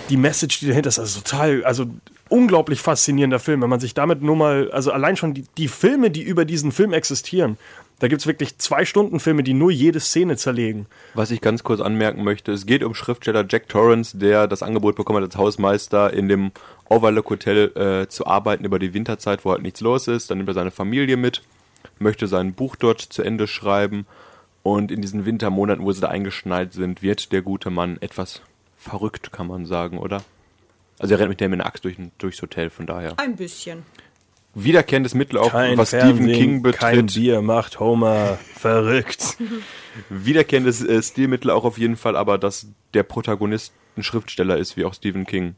die Message, die dahinter ist. Also total, also unglaublich faszinierender Film, wenn man sich damit nur mal, also allein schon die, die Filme, die über diesen Film existieren, da gibt es wirklich zwei Stunden Filme, die nur jede Szene zerlegen. Was ich ganz kurz anmerken möchte, es geht um Schriftsteller Jack Torrance, der das Angebot bekommen hat, als Hausmeister in dem Overlook Hotel äh, zu arbeiten über die Winterzeit, wo halt nichts los ist. Dann nimmt er seine Familie mit, möchte sein Buch dort zu Ende schreiben und in diesen Wintermonaten, wo sie da eingeschneit sind, wird der gute Mann etwas verrückt, kann man sagen, oder? Also er rennt mit dem in der Axt durch, durchs Hotel, von daher. Ein bisschen. Wiederkehrendes Mittel auch, Kein was Fernsehen, Stephen King Kein betrifft. Bier macht Homer verrückt. wiederkehrendes äh, Stilmittel auch auf jeden Fall, aber dass der Protagonist ein Schriftsteller ist, wie auch Stephen King.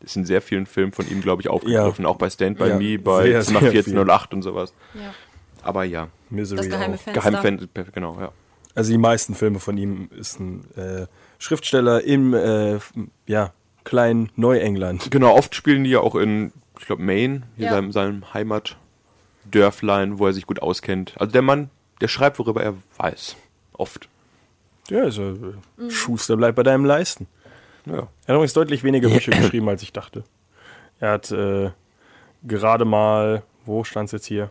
Das ist in sehr vielen Filmen von ihm, glaube ich, aufgegriffen. Ja. Auch bei Stand By Ja, Me, bei sehr, Zimmer sehr 1408 und sowas. Ja. Aber ja, Misery Das geheime auch. Fenster. Geheimfan, genau, ja. Also die meisten Filme von ihm ist ein äh, Schriftsteller im äh, ja, kleinen Neuengland. Genau, oft spielen die ja auch in, ich glaube, Maine, hier Ja. seinem, seinem Heimatdörflein, wo er sich gut auskennt. Also der Mann, der schreibt, worüber er weiß. Oft. Ja, also äh, Schuster bleibt bei deinem Leisten. Ja. Er hat übrigens deutlich weniger Bücher geschrieben, als ich dachte. Er hat äh, gerade mal, wo stand es jetzt hier?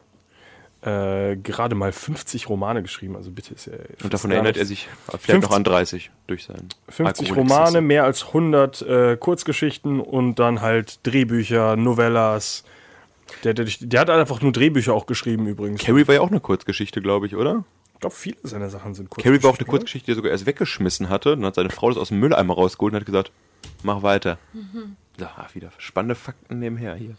Äh, gerade mal 50 Romane geschrieben. Also bitte ist er. Und davon erinnert er sich vielleicht 50 noch an 30 durch seinen 50 Alkoholexzesse. Romane, mehr als 100 äh, Kurzgeschichten und dann halt Drehbücher, Novellas. Der, der, der hat einfach nur Drehbücher auch geschrieben übrigens. Carrie war ja auch eine Kurzgeschichte, glaube ich, oder? Ich glaube, viele seiner Sachen sind Carrie war auch eine Kurzgeschichten, Kurzgeschichte, die er sogar erst weggeschmissen hatte. Dann hat seine Frau das aus dem Mülleimer rausgeholt und hat gesagt, mach weiter. So, ach, wieder spannende Fakten nebenher hier.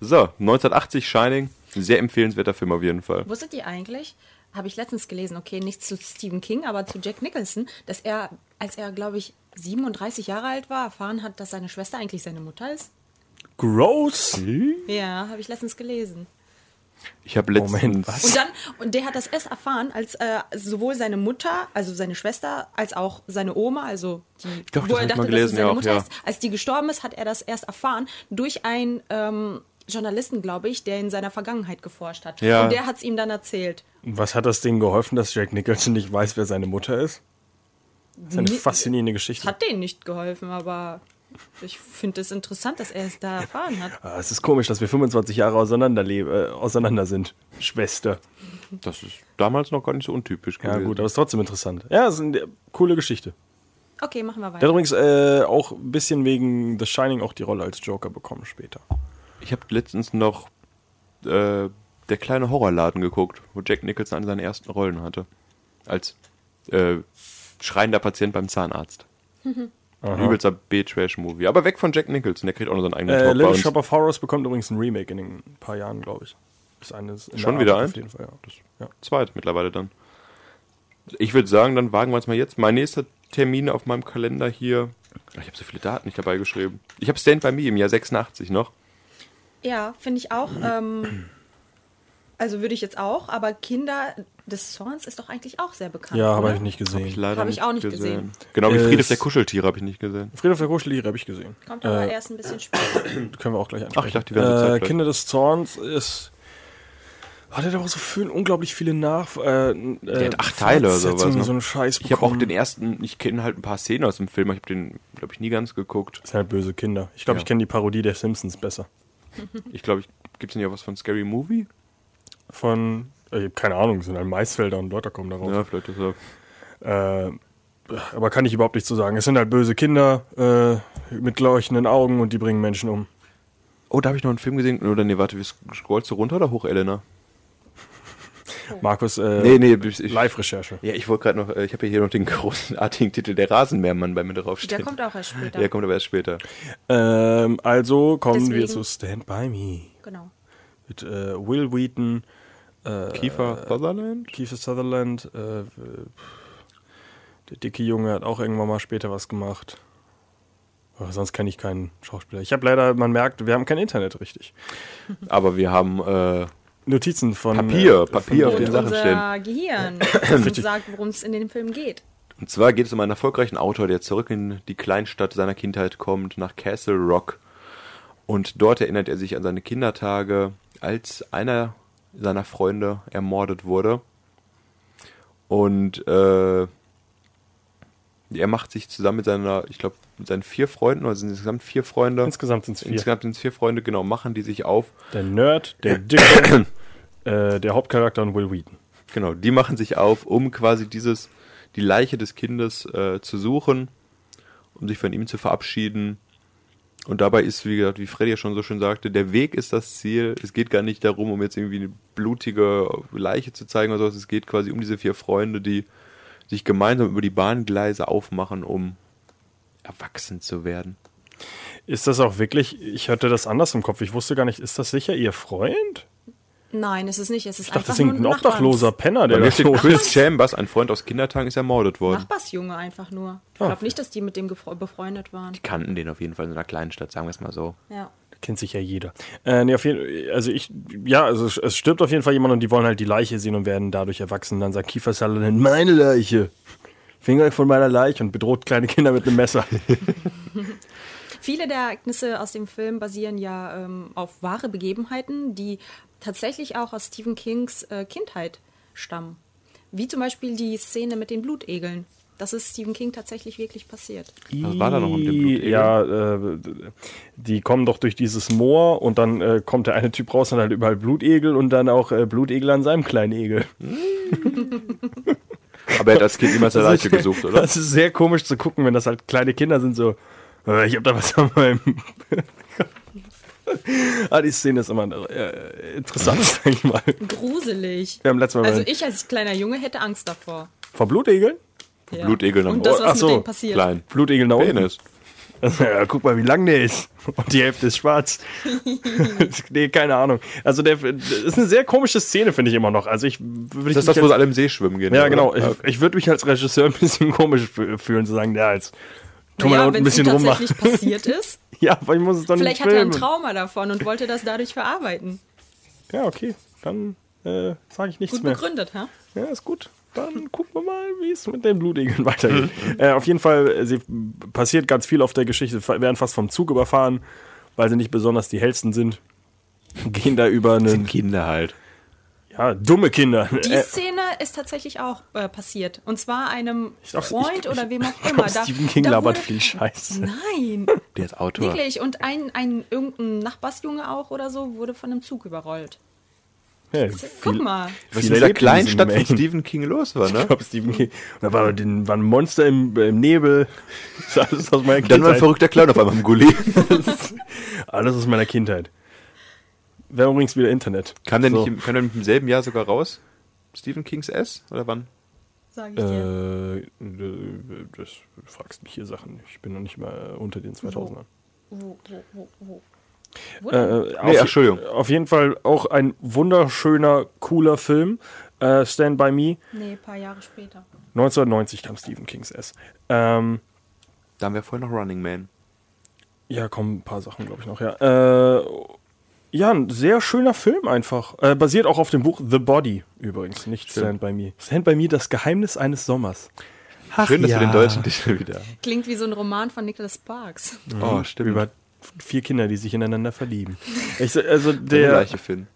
So, 1980 Shining. Sehr empfehlenswerter Film auf jeden Fall. Wusstet ihr eigentlich, habe ich letztens gelesen, okay, nicht zu Stephen King, aber zu Jack Nicholson, dass er, als er, glaube ich, 37 Jahre alt war, erfahren hat, dass seine Schwester eigentlich seine Mutter ist? Gross. Ja, habe ich letztens gelesen. Ich habe letztens... Moment, was? Und dann, und der hat das erst erfahren, als äh, sowohl seine Mutter, also seine Schwester, als auch seine Oma, also die, Doch, das wo er ich dachte, mal dass gelesen, es seine ja Mutter ja. ist, als die gestorben ist, hat er das erst erfahren durch einen ähm, Journalisten, glaube ich, der in seiner Vergangenheit geforscht hat. Ja. Und der hat es ihm dann erzählt. Was hat das Ding geholfen, dass Jack Nicholson nicht weiß, wer seine Mutter ist? Das ist eine Nee, faszinierende Es Geschichte. hat denen nicht geholfen, aber ich finde es interessant, dass er es da erfahren hat. Ah, es ist komisch, dass wir 25 Jahre auseinander, leben, äh, auseinander sind. Schwester. Das ist damals noch gar nicht so untypisch Ja, gewesen. gut, aber es ist trotzdem interessant. Ja, es ist eine coole Geschichte. Okay, machen wir Der hat weiter. übrigens äh, auch ein bisschen wegen The Shining auch die Rolle als Joker bekommen später. Ich habe letztens noch äh, Der kleine Horrorladen geguckt, wo Jack Nicholson eine seiner ersten Rollen hatte. Als äh, schreiender Patient beim Zahnarzt. Ein übelster B-Trash-Movie. Aber weg von Jack Nicholson, der kriegt auch noch seinen eigenen Äh, Talk Little. Shop of Horrors bekommt übrigens ein Remake in ein paar Jahren, glaube ich. Ist eines in Schon der wieder eins? Auf jeden Fall, ja. Das, ja. Zweit mittlerweile dann. Ich würde sagen, dann wagen wir es mal jetzt. Mein nächster Termin auf meinem Kalender hier. Ich habe so viele Daten nicht dabei geschrieben. Ich habe Stand By Me im Jahr 86 noch. Ja, finde ich auch. Ähm, also würde ich jetzt auch, aber Kinder des Zorns ist doch eigentlich auch sehr bekannt. Ja, habe ich nicht gesehen. Hab ich leider Hab ich auch nicht gesehen. Genau wie Äh, Friedhof der Kuscheltiere habe ich nicht gesehen. Friedhof der Kuscheltiere habe ich gesehen. Kommt aber Äh, erst ein bisschen später. können wir auch gleich ansprechen. Ach, ich dachte, die so äh, zeitgleich. Kinder des Zorns ist. Hat er aber so viel, unglaublich viele Nach. Äh, Der hat acht Teile oder sowas, ne? So einen Scheiß Ich habe auch bekommen. den ersten, ich kenne halt ein paar Szenen aus dem Film, aber ich habe den, glaube ich, nie ganz geguckt. Das sind halt böse Kinder. Ich glaube, Ja. ich kenne die Parodie der Simpsons besser. Ich glaube, gibt es nicht auch was von Scary Movie? Von. äh, Ich habe keine Ahnung, es sind halt Maisfelder und Leute kommen darauf. Ja, vielleicht ist er. Äh, aber kann ich überhaupt nicht so sagen. Es sind halt böse Kinder äh, mit leuchtenden Augen und die bringen Menschen um. Oh, da habe ich noch einen Film gesehen. Oder nee, warte, wie scrollst du runter oder hoch, Elena? Markus, äh, Nee, nee, ich, Live-Recherche. Ja, ich wollte gerade noch, äh, ich habe ja hier noch den großartigen Titel Der Rasenmähermann bei mir draufstehen. Der kommt auch erst später. Der kommt aber erst später. Ähm, also kommen wir Deswegen- zu Stand By Me Genau. mit äh, Will Wheaton, Kiefer Sutherland? Kiefer Sutherland, äh, äh, der dicke Junge hat auch irgendwann mal später was gemacht. Aber sonst kenne ich keinen Schauspieler. Ich habe leider, man merkt, wir haben kein Internet richtig. Aber wir haben äh, Notizen von Papier, äh, Papier von, auf den Und Sachen stehen. Gehirn, das uns sagt, worum es in dem Film geht. Und zwar geht es um einen erfolgreichen Autor, der zurück in die Kleinstadt seiner Kindheit kommt, nach Castle Rock. Und dort erinnert er sich an seine Kindertage, als einer seiner Freunde ermordet wurde. Und äh, er macht sich zusammen mit seiner, ich glaube, mit seinen vier Freunden, oder sind es insgesamt vier Freunde? Insgesamt sind es vier. Insgesamt sind es vier Freunde, genau, machen die sich auf. Der Nerd, der Dicke, äh, der Hauptcharakter und Will Wheaton. Genau, die machen sich auf, um quasi dieses, die Leiche des Kindes äh, zu suchen, um sich von ihm zu verabschieden. Und dabei ist, wie gesagt, wie Freddy ja schon so schön sagte, der Weg ist das Ziel. Es geht gar nicht darum, um jetzt irgendwie eine blutige Leiche zu zeigen oder sowas. Es geht quasi um diese vier Freunde, die sich gemeinsam über die Bahngleise aufmachen, um erwachsen zu werden. Ist das auch wirklich, ich hatte das anders im Kopf, ich wusste gar nicht, ist das sicher ihr Freund? Nein, es ist nicht. Es ist Ich dachte, einfach das ist ein obdachloser Penner, der mir da steht Chris Chambers, ein Freund aus Kindertagen, ist ermordet worden. Nachbarsjunge einfach nur. Ich Ah. glaube nicht, dass die mit dem befreundet waren. Die kannten den auf jeden Fall in einer kleinen Stadt, sagen wir es mal so. Ja. Kennt sich ja jeder. Äh, nee, auf jeden, also ich, ja, also es, es stirbt auf jeden Fall jemand und die wollen halt die Leiche sehen und werden dadurch erwachsen. Dann sagt Kiefer Sutherland, meine Leiche. Finger von meiner Leiche und bedroht kleine Kinder mit einem Messer. Viele der Ereignisse aus dem Film basieren ja ähm, auf wahre Begebenheiten, die tatsächlich auch aus Stephen Kings äh, Kindheit stammen. Wie zum Beispiel die Szene mit den Blutegeln. Das ist Stephen King tatsächlich wirklich passiert. Was war da noch mit dem Blutegel? Ja, äh, die kommen doch durch dieses Moor und dann äh, kommt der eine Typ raus und hat überall Blutegel und dann auch äh, Blutegel an seinem kleinen Egel. Aber er hat als Kind immer seine Leiche gesucht, oder? Das ist sehr komisch zu gucken, wenn das halt kleine Kinder sind, so, äh, ich hab da was an meinem. ah, die Szene ist immer äh, interessant, sag ich mal. Gruselig. Wir haben letztes Mal Also ich als kleiner Junge hätte Angst davor. vor Blutegeln? Ja. Blutegeln am Und das, was Ach so, mit denen passiert. Klein. Blutegel nach unten. Penis. Ja, guck mal, wie lang der ist. Und die Hälfte ist schwarz. nee, keine Ahnung. Also, der, das ist eine sehr komische Szene, finde ich immer noch. Also, ich würde Das ist das, wo sie alle im See schwimmen gehen. Ja, oder? genau. Ich, Okay. ich würde mich als Regisseur ein bisschen komisch fü- fühlen, zu sagen, ja, jetzt tun wir unten ein wenn es bisschen rummachen. tatsächlich passiert ist, Ja, aber ich muss es doch vielleicht nicht hat er ein. Trauma davon und wollte das dadurch verarbeiten. Ja, okay. Dann äh, sage ich nichts Gut mehr. begründet, ha? Ja, ist gut. Dann gucken wir mal, wie es mit den Blutegeln weitergeht. äh, auf jeden Fall, äh, sie passiert ganz viel auf der Geschichte. Sie werden fast vom Zug überfahren, weil sie nicht besonders die hellsten sind. Gehen da über einen, Kinder halt. ja, dumme Kinder. Die Äh, Szene ist tatsächlich auch äh, passiert. Und zwar einem glaub, Freund ich- oder wem auch ich immer. glaub, Stephen King labert viel Scheiß. Nein, Der ist Autor. wirklich. Und ein, ein irgendein Nachbarsjunge auch oder so wurde von einem Zug überrollt. Ja, Guck viel- mal. Was in dieser kleinen Stadt von. Stephen King los war, Ich ne? glaube, Stephen King. Und da war, den, war ein Monster im, im Nebel. Das ist alles aus meiner Dann war ein Kindheit. verrückter Clown auf einmal im Gully. Alles aus meiner Kindheit. Wäre übrigens wieder Internet. Kam der, So. nicht im, kam der im selben Jahr sogar raus? Stephen Kings S? Oder wann? Sag ich dir. Äh, das du fragst mich hier Sachen. Ich bin noch nicht mal unter den 2000ern. Wo, wo, wo, wo? Äh, äh, Nee, auf, Entschuldigung. Auf jeden Fall auch ein wunderschöner, cooler Film. Äh, Stand By Me. nee, ein paar Jahre später. 1990 kam Stephen Kings S. Ähm, Da haben wir vorhin noch Running Man. ja, kommen ein paar Sachen, glaube ich, noch. Ja. Äh, ja, ein sehr schöner Film einfach. Äh, basiert auch auf dem Buch The Body übrigens, nicht Stand By Me. Stand By Me, das Geheimnis eines Sommers. Ach, Schön, dass wir den deutschen Titel wieder. Klingt wie so ein Roman von Nicholas Sparks. Oh, stimmt. Über vier Kinder, die sich ineinander verlieben. Ich, also der gleiche Film.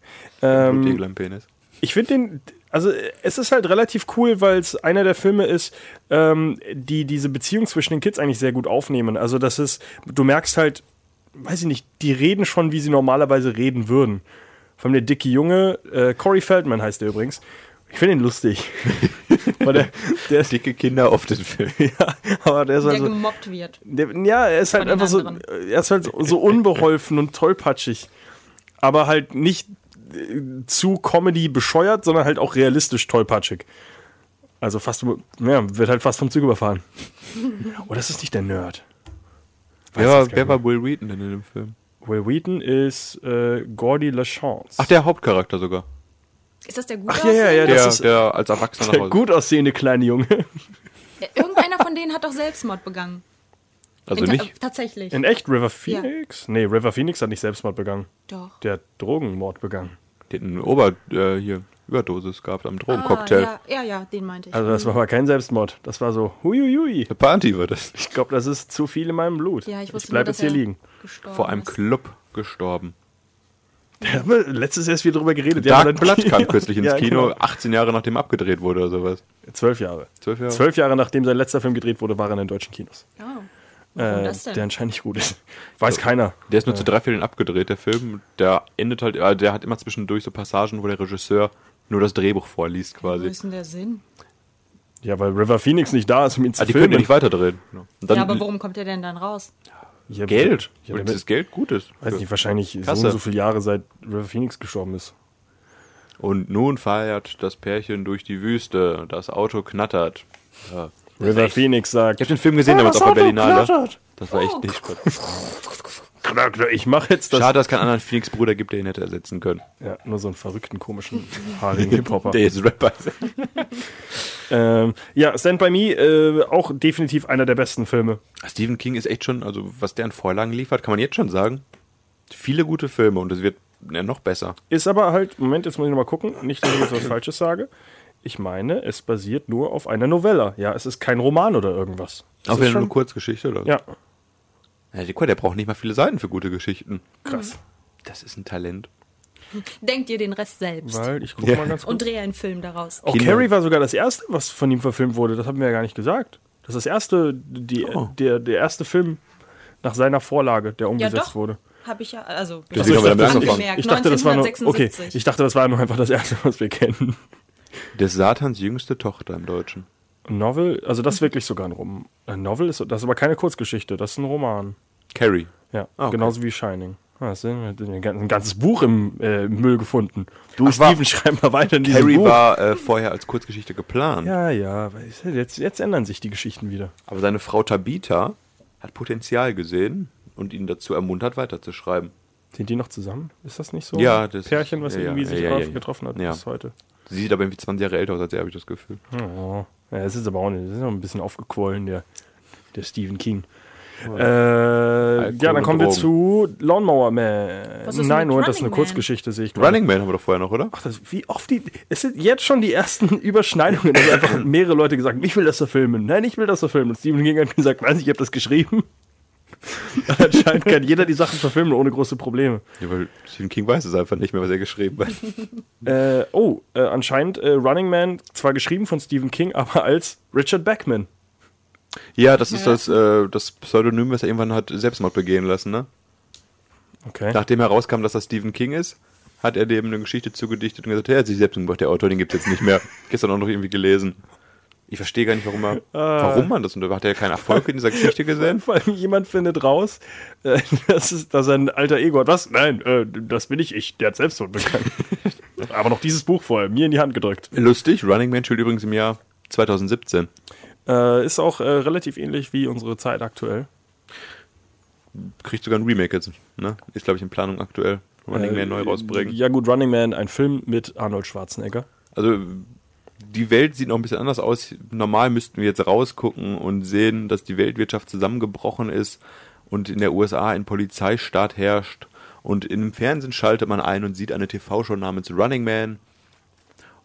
ähm, Penis. ich finde den, also es ist halt relativ cool, weil es einer der Filme ist, ähm, die diese Beziehung zwischen den Kids eigentlich sehr gut aufnehmen. Also das ist, du merkst halt, weiß ich nicht, die reden schon, wie sie normalerweise reden würden. Vor allem der dicke Junge, äh, Corey Feldman heißt der übrigens. Ich finde ihn lustig. Weil der, der ist, Dicke Kinder auf den Film. ja, aber der ist Der also, gemobbt wird. der, ja, er ist halt einfach so, anderen. er ist halt so, so unbeholfen und tollpatschig. Aber halt nicht äh, zu Comedy bescheuert, sondern halt auch realistisch tollpatschig. Also fast, ja, wird halt fast vom Zug überfahren. oh, das ist nicht der Nerd. Weiß Wer, war, wer war Will Wheaton denn in dem Film? Will Wheaton ist äh, Gordy LaChance. Ach, der Hauptcharakter sogar. Ist das der gute Ach, ja, ja, ja, Der, das ist der als Erwachsener nach der Hause. gut aussehende kleine Junge. Ja, Irgendeiner von denen hat doch Selbstmord begangen. Also In- nicht. Tatsächlich. In echt, River Phoenix? Nee, River Phoenix hat nicht Selbstmord begangen. Doch. Der hat Drogenmord begangen. Eine Ober, äh, hier, Überdosis gehabt am Drogencocktail. Ah, ja, ja, ja, den meinte ich. Also das war aber kein Selbstmord. Das war so, huiuiui. Eine Party war das. Ich glaube, das ist zu viel in meinem Blut. ja, ich wusste bleib nur, jetzt hier er liegen. Vor einem ist. Club gestorben. Da haben wir letztes erst wieder drüber geredet. Dark dann- Blood kam kürzlich ins Ja, Kino, genau. 18 Jahre nachdem abgedreht wurde oder sowas. Zwölf Jahre. Zwölf Jahre? Zwölf Jahre nachdem sein letzter Film gedreht wurde, war er in den deutschen Kinos. Oh. Warum Äh, das denn? der anscheinend nicht gut ist. Weiß keiner. Der ist nur zu drei Vierteln abgedreht, der Film. Der endet halt, äh, der hat immer zwischendurch so Passagen, wo der Regisseur nur das Drehbuch vorliest Wo quasi. ist denn der Sinn? Ja, weil River Phoenix nicht da ist, um ihn zu Ah, die können filmen. ja nicht weiterdrehen. Ja, aber warum kommt der denn dann raus? Ja, Geld. Ja, weil der das Geld gut ist. weiß nicht, wahrscheinlich so Kasse. und so viele Jahre seit River Phoenix gestorben ist. Und nun feiert das Pärchen durch die Wüste. Das Auto knattert. Ja. River Phoenix sagt. Ich habe den Film gesehen, damals das auf der Auto Berlinale. knattert. Das war echt nicht spannend. Ich mache jetzt das. Schade, dass es keinen anderen Phoenix-Bruder gibt, der ihn hätte ersetzen können. Ja, nur so einen verrückten, komischen, haarigen Hip-Hopper. Der jetzt Rapper ist. ähm, ja, Stand By Me, äh, auch definitiv einer der besten Filme. Stephen King ist echt schon, also was der an Vorlagen liefert, kann man jetzt schon sagen. Viele gute Filme und es wird ja, noch besser. Ist aber halt, Moment, jetzt muss ich nochmal gucken, nicht, dass ich jetzt was Falsches sage. Ich meine, es basiert nur auf einer Novella. Ja, es ist kein Roman oder irgendwas. Ist wenn schon- eine Kurzgeschichte oder so. Ja, ja der, der braucht nicht mal viele Seiten für gute Geschichten. krass. Das ist ein Talent. Denkt ihr den Rest selbst Weil, ich gucke Ja. mal ganz kurz. und dreh einen Film daraus. Oh, Kinder. Carrie war sogar das erste, was von ihm verfilmt wurde. Das haben wir ja gar nicht gesagt. Das ist das erste, die, Oh. der, der erste Film nach seiner Vorlage, der Ja, umgesetzt doch. wurde. Habe ich ja, also. Haben wir damit angefangen. gemerkt, Ich dachte, das war nur, okay, 1976. ich dachte, das war nur einfach das erste, was wir kennen. Des Satans jüngste Tochter im Deutschen. Novel, also das ist wirklich sogar ein Roman. Ein Novel ist, das ist aber keine Kurzgeschichte, das ist ein Roman. Carrie. Ja, Ah, okay. genauso wie Shining. Ah, das ist ein, ein ganzes Buch im äh, Müll gefunden. Du, Ach, Steven, schreib mal weiter in diesem Carrie Buch. war äh, vorher als Kurzgeschichte geplant. ja, ja, jetzt, jetzt ändern sich die Geschichten wieder. Aber seine Frau Tabitha hat Potenzial gesehen und ihn dazu ermuntert, weiterzuschreiben. Sind die noch zusammen? Ist das nicht so? Ja, ein das- Pärchen, was ja, ja, irgendwie sich ja, ja, drauf ja. getroffen hat Ja. bis heute. Sie sieht aber irgendwie 20 Jahre älter aus als er, habe ich das Gefühl. Oh. Ja, es ist aber auch nicht, das ist noch ein bisschen aufgequollen, der, der Stephen King. Äh, ja, dann kommen wir zu Lawnmower Man. Nein, Moment, das ist eine Man? Kurzgeschichte, sehe ich gerade. Running Man haben wir doch vorher noch, oder? Ach, das, wie oft die. Es sind jetzt schon die ersten Überschneidungen. Da haben einfach mehrere Leute gesagt, ich will das verfilmen. Nein, ich will das verfilmen. Und Stephen King hat gesagt, weiß ich, ich habe das geschrieben. Anscheinend kann jeder die Sachen verfilmen ohne große Probleme. Ja, weil Stephen King weiß es einfach nicht mehr, was er geschrieben hat. Äh, oh, äh, anscheinend äh, Running Man, zwar geschrieben von Stephen King, aber als Richard Beckman. ja, das ist das, äh, das Pseudonym, was er irgendwann hat Selbstmord begehen lassen, ne? Okay. Nachdem herauskam, dass das Stephen King ist, hat er dem eine Geschichte zugedichtet und gesagt, er hat sich selbst umgebracht, der Autor, den gibt es jetzt nicht mehr. Gestern auch noch irgendwie gelesen. Ich verstehe gar nicht, warum er, warum man das, und hat er keinen Erfolg in dieser Geschichte gesehen? Vor allem jemand findet raus, äh, dass, es, dass er ein alter Ego hat. Was? Nein, äh, das bin ich ich. Der hat Selbstmord begangen. aber noch dieses Buch vorher, mir in die Hand gedrückt. Lustig, Running Man spielt übrigens im Jahr 2017. Äh, ist auch äh, relativ ähnlich wie unsere Zeit aktuell. Kriegt sogar ein Remake jetzt, ne? Ist, glaube ich, in Planung aktuell. Running Man neu rausbringen. Äh, Ja gut, Running Man, ein Film mit Arnold Schwarzenegger. Also die Welt sieht noch ein bisschen anders aus. Normal müssten wir jetzt rausgucken und sehen, dass die Weltwirtschaft zusammengebrochen ist und in der USA ein Polizeistaat herrscht. Und im Fernsehen schaltet man ein und sieht eine TV-Show namens Running Man.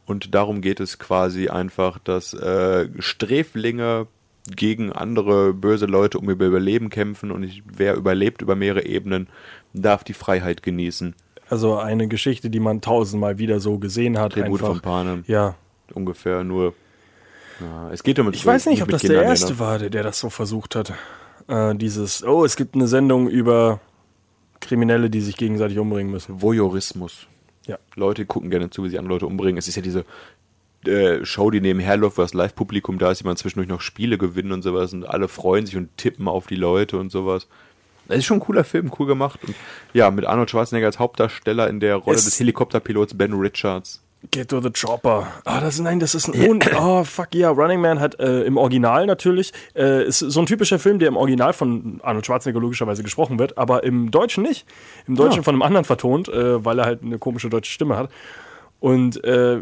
Und darum geht es quasi einfach, dass äh, Sträflinge gegen andere böse Leute um ihr Überleben kämpfen und ich, wer überlebt über mehrere Ebenen, darf die Freiheit genießen. Also eine Geschichte, die man tausendmal wieder so gesehen hat. Tribut einfach. von Panem. Ja. Ungefähr nur. Ja, es geht um Ich weiß nicht, ob das mit der Kindern, Erste ne? war, der, der das so versucht hat. Äh, dieses, oh, es gibt eine Sendung über Kriminelle, die sich gegenseitig umbringen müssen. Voyeurismus. Ja. Leute gucken gerne zu, wie sie andere Leute umbringen. Es ist ja diese äh, Show, die nebenher läuft, wo das Live-Publikum da ist, die man zwischendurch noch Spiele gewinnen und sowas und alle freuen sich und tippen auf die Leute und sowas. Das ist schon ein cooler Film, cool gemacht. Und ja, mit Arnold Schwarzenegger als Hauptdarsteller in der Rolle Es- des Helikopterpilots Ben Richards. Get to the Chopper. Ah, das ist, nein, das ist ein. Un oh, fuck ja. Running Man hat äh, im Original natürlich. Äh, ist so ein typischer Film, der im Original von Arnold Schwarzenegger logischerweise gesprochen wird, aber im Deutschen nicht. Im Deutschen Ja. von einem anderen vertont, äh, weil er halt eine komische deutsche Stimme hat. Und äh,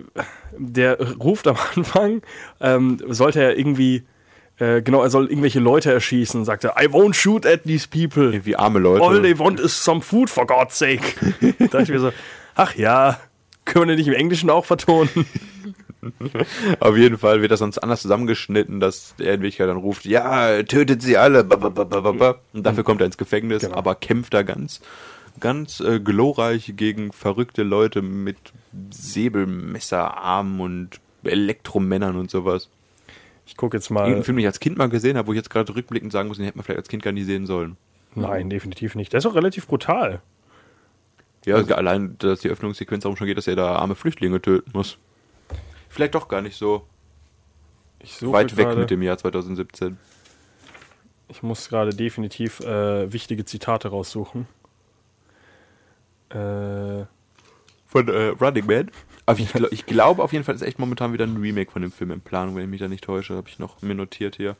der ruft am Anfang, ähm, sollte er irgendwie. Äh, genau, er soll irgendwelche Leute erschießen, sagt er, I won't shoot at these people. Irgendwie arme Leute. All they want is some food, for God's sake. da dachte ich mir so, ach ja, können wir den nicht im Englischen auch vertonen? Auf jeden Fall wird das sonst anders zusammengeschnitten, dass er in Wirklichkeit dann ruft, ja, tötet sie alle. Und dafür kommt er ins Gefängnis, Genau. aber kämpft da ganz, ganz äh, glorreich gegen verrückte Leute mit Säbelmesserarmen und Elektromännern und sowas. Ich gucke jetzt mal. Film, den ich als Kind mal gesehen habe, wo ich jetzt gerade rückblickend sagen muss, den hätte man vielleicht als Kind gar nicht sehen sollen. Nein, definitiv nicht. Der ist auch relativ brutal. Ja, allein, dass die Öffnungssequenz darum schon geht, dass er da arme Flüchtlinge töten muss. Vielleicht doch gar nicht so weit weg gerade- mit dem Jahr 2017. Ich muss gerade definitiv äh, wichtige Zitate raussuchen. Äh, Von äh, Running Man. Aber ich, gl ich glaube auf jeden Fall ist echt momentan wieder ein Remake von dem Film in Planung, wenn ich mich da nicht täusche, habe ich noch mir notiert hier.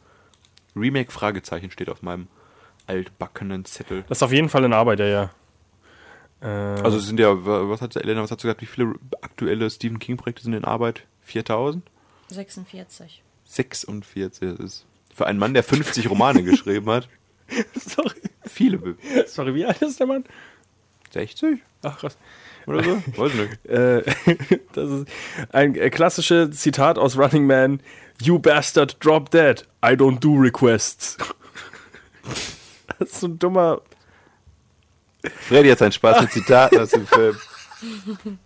Remake Fragezeichen steht auf meinem altbackenen Zettel. das ist auf jeden Fall in Arbeit, ja, ja. Äh, Also es sind ja, wa- was hat Elena, was hast du gesagt, wie viele aktuelle Stephen King Projekte sind in Arbeit? 4000? 46. 46 das ist für einen Mann, der 50 Romane geschrieben hat. sorry, Viele. Sorry, wie alt ist der Mann? 60 Ach, krass. oder so? Weiß nicht. Äh, das ist ein äh, klassisches Zitat aus Running Man. You bastard, drop dead. I don't do requests. Das ist so ein dummer. Freddy hat seinen Spaß mit Zitaten aus dem Film.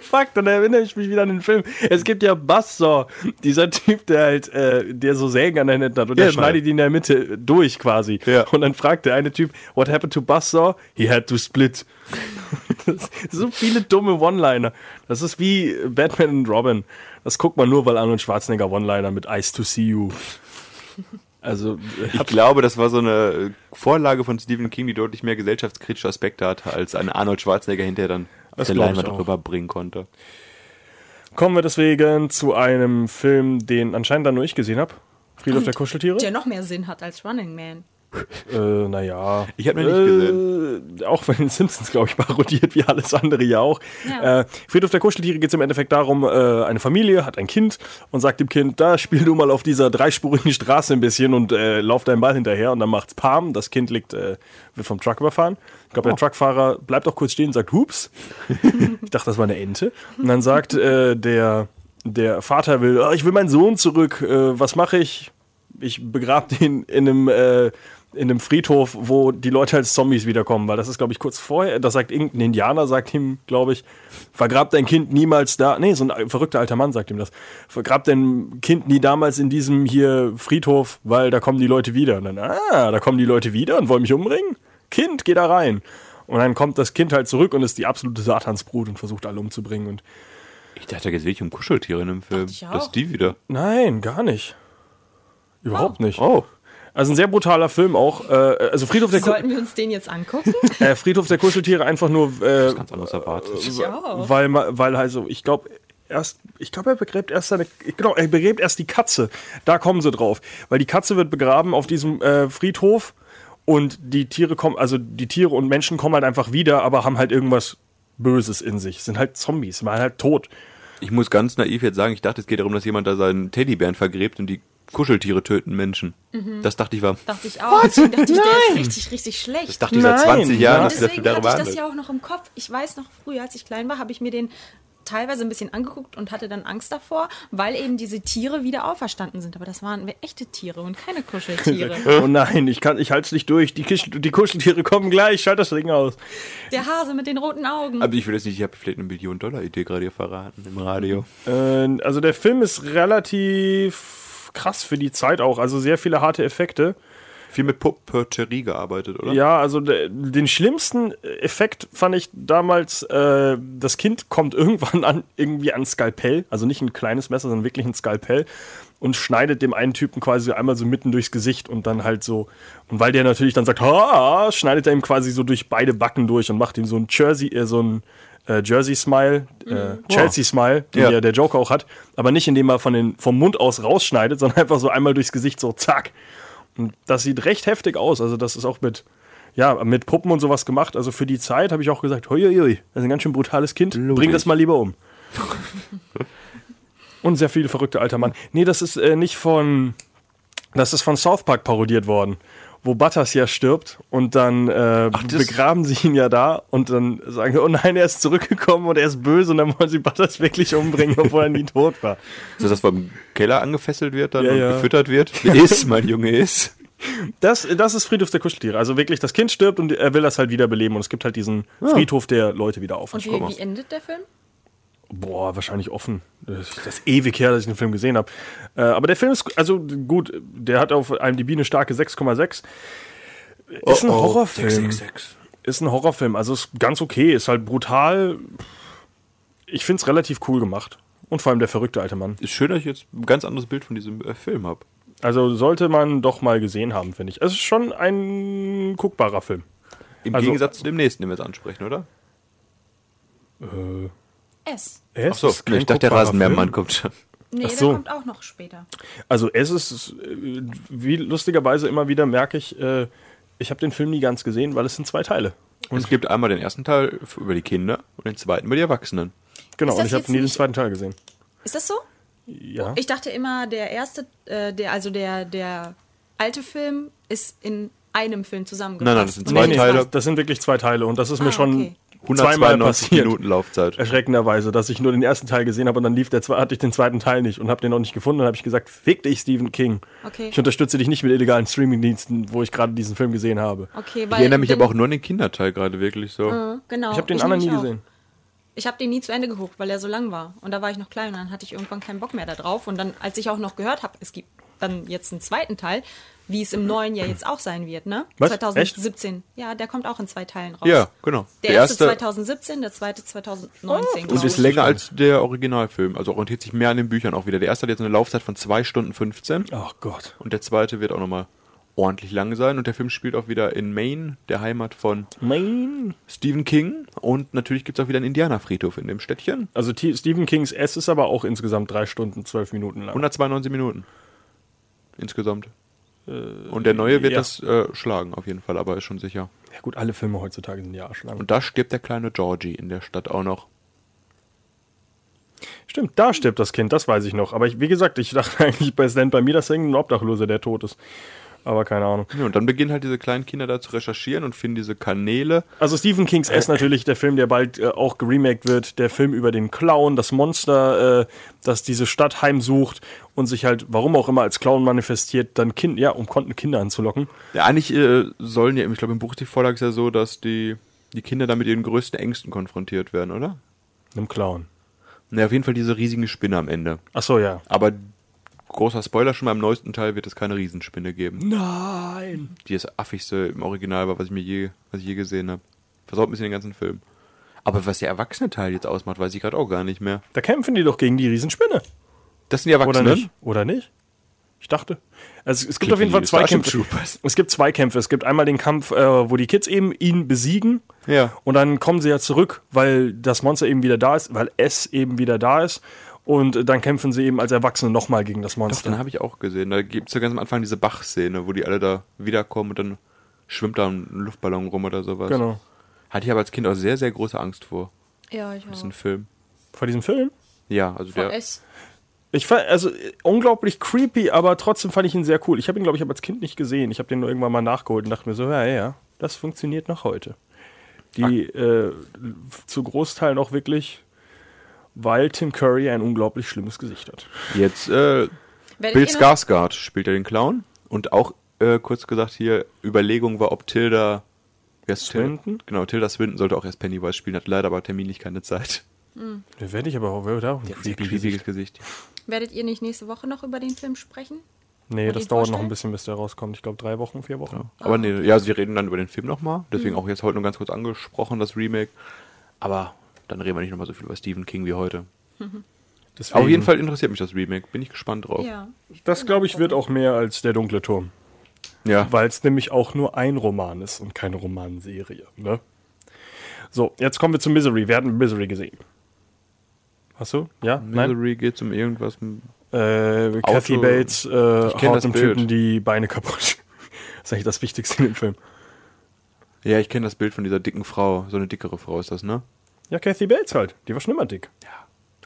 Fuck, dann erinnere ich mich wieder an den Film. Es gibt ja Buzzsaw, dieser Typ, der halt, äh, der so Sägen an den Händen hat und Ja, der schneidet ihn in der Mitte durch quasi. Ja. Und dann fragt der eine Typ, what happened to Buzzsaw? He had to split. So viele dumme One-Liner. Das ist wie Batman und Robin. Das guckt man nur, weil Arnold Schwarzenegger One-Liner mit Eyes to See You. Also, Ich glaube, das war so eine Vorlage von Stephen King, die deutlich mehr gesellschaftskritische Aspekte hatte, als ein Arnold Schwarzenegger hinterher dann auf der Leinwand rüberbringen konnte. kommen wir deswegen zu einem Film, den anscheinend dann nur ich gesehen habe. Friedhof der Kuscheltiere. Der noch mehr Sinn hat als Running Man. Äh, naja. Ich hab noch nicht gesehen. Auch wenn den Simpsons, glaube ich, parodiert, wie alles andere ja auch. Ja. Äh, Friedhof der Kuscheltiere geht es im Endeffekt darum, äh, eine Familie hat ein Kind und sagt dem Kind, da spiel du mal auf dieser dreispurigen Straße ein bisschen und äh, lauf deinen Ball hinterher und dann macht's Pam. Das Kind liegt, äh, wird vom Truck überfahren. Ich glaube, der Truckfahrer bleibt auch kurz stehen und sagt, hups. ich dachte, das war eine Ente. Und dann sagt äh, der, der Vater will, "Ah, ich will meinen Sohn zurück. Äh, was mache ich? Ich begrab den in einem, äh, in einem Friedhof, wo die Leute als Zombies wiederkommen, weil das ist, glaube ich, kurz vorher, das sagt irgendein Indianer, sagt ihm, glaube ich, vergrab dein Kind niemals da, nee, so ein verrückter alter Mann sagt ihm das, vergrab dein Kind nie damals in diesem hier Friedhof, weil da kommen die Leute wieder. Und dann, ah, da kommen die Leute wieder und wollen mich umbringen? Kind, geh da rein. Und dann kommt das Kind halt zurück und ist die absolute Satansbrut und versucht alle umzubringen und Ich dachte, da geht es wirklich um Kuscheltiere in dem Film. ich. Das ist die wieder. Nein, gar nicht. Überhaupt nicht. Oh. Also ein sehr brutaler Film auch. Äh, also Friedhof der, Ku Sollten wir uns den jetzt angucken? äh, Friedhof der Kuscheltiere einfach nur, äh, Ganz anders erwartet. Ich auch. weil, weil also ich glaube erst, ich glaube er begräbt erst seine, genau, er begräbt erst die Katze. Da kommen sie drauf, weil die Katze wird begraben auf diesem äh, Friedhof und die Tiere kommen, also die Tiere und Menschen kommen halt einfach wieder, aber haben halt irgendwas Böses in sich, sind halt Zombies, waren halt tot. Ich muss ganz naiv jetzt sagen, ich dachte, es geht darum, dass jemand da seinen Teddybären vergräbt und die Kuscheltiere töten Menschen. Das dachte ich war. Dachte ich auch. Dachte ich, der ist richtig, richtig schlecht. Das dachte ich seit Nein, 20 Jahren, der Deswegen hatte ich das ja auch noch im Kopf. Ich weiß noch, früher, als ich klein war, habe ich mir den teilweise ein bisschen angeguckt und hatte dann Angst davor, weil eben diese Tiere wieder auferstanden sind. Aber das waren echte Tiere und keine Kuscheltiere. Oh nein, ich kann, ich halte es nicht durch. Die, Kisch, die Kuscheltiere kommen gleich. Schalt das Ding aus. Der Hase mit den roten Augen. Aber ich will jetzt nicht, ich habe vielleicht eine Million-Dollar-Idee gerade hier verraten im Radio. Äh, also der Film ist relativ krass für die Zeit auch. Also sehr viele harte Effekte. Viel mit Puppetry gearbeitet, oder? Ja, also de, den schlimmsten Effekt fand ich damals, äh, das Kind kommt irgendwann an, irgendwie an Skalpell, also nicht ein kleines Messer, sondern wirklich ein Skalpell und schneidet dem einen Typen quasi einmal so mitten durchs Gesicht und dann halt so. Und weil der natürlich dann sagt, ha, schneidet er ihm quasi so durch beide Backen durch und macht ihm so ein Jersey, äh, so ein äh, Jersey-Smile, äh, Chelsea-Smile, den Ja. ja der Joker auch hat, aber nicht indem er von den, vom Mund aus rausschneidet, sondern einfach so einmal durchs Gesicht so zack. Und das sieht recht heftig aus. Also das ist auch mit, ja, mit Puppen und sowas gemacht. Also für die Zeit habe ich auch gesagt, huiuiui, das ist ein ganz schön brutales Kind. Bring das mal lieber um. und sehr viele verrückte alter Mann. Nee, das ist äh, nicht von, das ist von South Park parodiert worden. Wo Butters ja stirbt und dann äh, das- begraben sie ihn ja da und dann sagen, oh nein, er ist zurückgekommen und er ist böse und dann wollen sie Butters wirklich umbringen, obwohl er nie tot war. Ist das, das, wo im Keller angefesselt wird dann Ja, und ja. gefüttert wird? Ist, mein Junge, ist. Das, das ist Friedhof der Kuscheltiere. Also wirklich, das Kind stirbt und er will das halt wieder beleben. Und es gibt halt diesen Friedhof, der Leute wieder Und aufersteht. wie, wie endet der Film? Boah, wahrscheinlich offen. Das ist das ist ewig her, dass ich den Film gesehen habe. Äh, aber der Film ist, also gut, der hat auf IMDb eine starke 6,6. Ist ein Oh, oh, Horrorfilm. 666. Ist ein Horrorfilm. Also ist ganz okay. Ist halt brutal. Ich finde es relativ cool gemacht. Und vor allem der verrückte alte Mann. Ist schön, dass ich jetzt ein ganz anderes Bild von diesem äh, Film habe. Also sollte man doch mal gesehen haben, finde ich. Es ist schon ein guckbarer Film. Im Also- Gegensatz zu dem nächsten, den wir jetzt ansprechen, oder? S. Es Achso, ist kein ich dachte, der Rasenmähermann Film. kommt schon. Nee, Ach so. der kommt auch noch später. Also es ist, äh, wie lustigerweise immer wieder merke ich, äh, ich habe den Film nie ganz gesehen, weil es sind zwei Teile. Und es gibt einmal den ersten Teil über die Kinder und den zweiten über die Erwachsenen. Genau, und ich habe nie den zweiten Teil gesehen. Ist das so? Ja. Ich dachte immer, der erste, äh, der, also der, der alte Film ist in einem Film zusammengefasst. Nein, nein, das sind zwei der Teile. Das sind wirklich zwei Teile und das ist mir Ah, schon okay. Zweimal 192 passiert. Minuten Laufzeit. Erschreckenderweise, dass ich nur den ersten Teil gesehen habe und dann lief der hatte ich den zweiten Teil nicht und habe den auch nicht gefunden. Dann habe ich gesagt, fick dich, Stephen King. Okay. Ich unterstütze dich nicht mit illegalen Streamingdiensten, wo ich gerade diesen Film gesehen habe. Okay, Ich weil erinnere mich aber auch nur an den Kinderteil gerade wirklich so. Äh, Genau. Ich habe den anderen nie auch. gesehen. Ich habe den nie zu Ende geguckt, weil er so lang war. Und da war ich noch klein und dann hatte ich irgendwann keinen Bock mehr da drauf. Und dann, als ich auch noch gehört habe, es gibt dann jetzt einen zweiten Teil, wie es im neuen ja jetzt auch sein wird, ne? Was? 2017. Ja, der kommt auch in zwei Teilen raus. Ja, genau. Der, erste 2017, der zweite 2019. und glaub ist ich. länger als der Originalfilm. Also orientiert sich mehr an den Büchern auch wieder. Der erste hat jetzt eine Laufzeit von 2 Stunden 15 Ach Gott. und der zweite wird auch nochmal ordentlich lang sein. Und der Film spielt auch wieder in Maine, der Heimat von Mein. Stephen King. Und natürlich gibt es auch wieder einen Indianerfriedhof in dem Städtchen. Also T Stephen Kings S ist aber auch insgesamt drei Stunden, zwölf Minuten lang. 192 Minuten. Insgesamt. Und der neue wird ja. das äh, schlagen, auf jeden Fall, aber ist schon sicher. Ja gut, alle Filme heutzutage sind ja arschlang. Und da stirbt der kleine Georgie in der Stadt auch noch. Stimmt, da stirbt das Kind, das weiß ich noch. Aber ich, wie gesagt, ich dachte eigentlich bei Stand bei mir, das ist irgendein Obdachloser, der tot ist. Aber keine Ahnung. Ja, und dann beginnen halt diese kleinen Kinder da zu recherchieren und finden diese Kanäle. Also Stephen Kings S natürlich, der Film, der bald äh, auch geremaked wird, der Film über den Clown, das Monster, äh, das diese Stadt heimsucht und sich halt, warum auch immer, als Clown manifestiert, dann kind, ja, um konnten Kinder anzulocken. Ja, eigentlich äh, sollen ja, ich glaube im Buch die Vorlage ist ja so, dass die, die Kinder da mit ihren größten Ängsten konfrontiert werden, oder? Einem Clown. Na, auf jeden Fall diese riesigen Spinne am Ende. Ach so, ja. Aber großer Spoiler schon mal, im neuesten Teil wird es keine Riesenspinne geben. Nein. Die das affigste im Original war, was ich mir je, was ich je gesehen habe. Versaut ein bisschen den ganzen Film. Aber was der erwachsene Teil jetzt ausmacht, weiß ich gerade auch gar nicht mehr. Da kämpfen die doch gegen die Riesenspinne. Das sind die Oder Erwachsenen. nicht? Oder nicht? Ich dachte. Also es gibt Klingt auf jeden Fall zwei Kämpfe. Es gibt zwei Kämpfe. Es gibt einmal den Kampf, äh, wo die Kids eben ihn besiegen. Ja. Und dann kommen sie ja zurück, weil das Monster eben wieder da ist, weil es eben wieder da ist. Und äh, dann kämpfen sie eben als Erwachsene nochmal gegen das Doch, den Monster. habe ich auch gesehen. Da gibt es ja ganz am Anfang diese Bachszene, wo die alle da wiederkommen und dann schwimmt da ein Luftballon rum oder sowas. Genau. Hatte ich aber als Kind auch sehr, sehr große Angst vor. Ja, ich auch. ein Film. Vor diesem Film? Ja, also Vor der. S. Ich fand, also äh, unglaublich creepy, aber trotzdem fand ich ihn sehr cool. Ich habe ihn, glaube ich, aber als Kind nicht gesehen. Ich habe den nur irgendwann mal nachgeholt und dachte mir so, ja, ja, das funktioniert noch heute. Die äh, zu Großteil noch wirklich, weil Tim Curry ein unglaublich schlimmes Gesicht hat. Jetzt, äh, Bill noch- Skarsgård spielt ja den Clown. Und auch, äh, kurz gesagt, hier Überlegung war, ob Tilda. Wer ist Tilda? Swinton? Genau, Tilda Swinton sollte auch erst Pennywise spielen, hat leider aber terminlich keine Zeit. Da werde ich aber auch, wer da auch ein creepy Gesicht. Gesicht. Werdet ihr nicht nächste Woche noch über den Film sprechen? Nee, Wollt das dauert noch vorstellen? ein bisschen, bis der rauskommt. Ich glaube drei Wochen, vier Wochen. Aber nee, ja, also wir reden dann über den Film nochmal. Deswegen auch jetzt heute nur ganz kurz angesprochen, das Remake. Aber dann reden wir nicht nochmal so viel über Stephen King wie heute. Deswegen, Auf jeden Fall interessiert mich das Remake. Bin ich gespannt drauf. Ja. Das, glaube ich, wird auch mehr als der dunkle Turm. Ja. Weil es nämlich auch nur ein Roman ist und keine Romanserie. Ne? So, jetzt kommen wir zu Misery. Wir hatten Misery gesehen. Hast du? Ja? Nein? Misery geht um irgendwas. Äh, Kathy Bates äh, Ich haut das dem Bild. Typen die Beine kaputt. das ist eigentlich das Wichtigste in dem Film. Ja, ich kenne das Bild von dieser dicken Frau. So eine dickere Frau ist das, ne? Ja, Kathy Bates halt. Die war schon immer dick.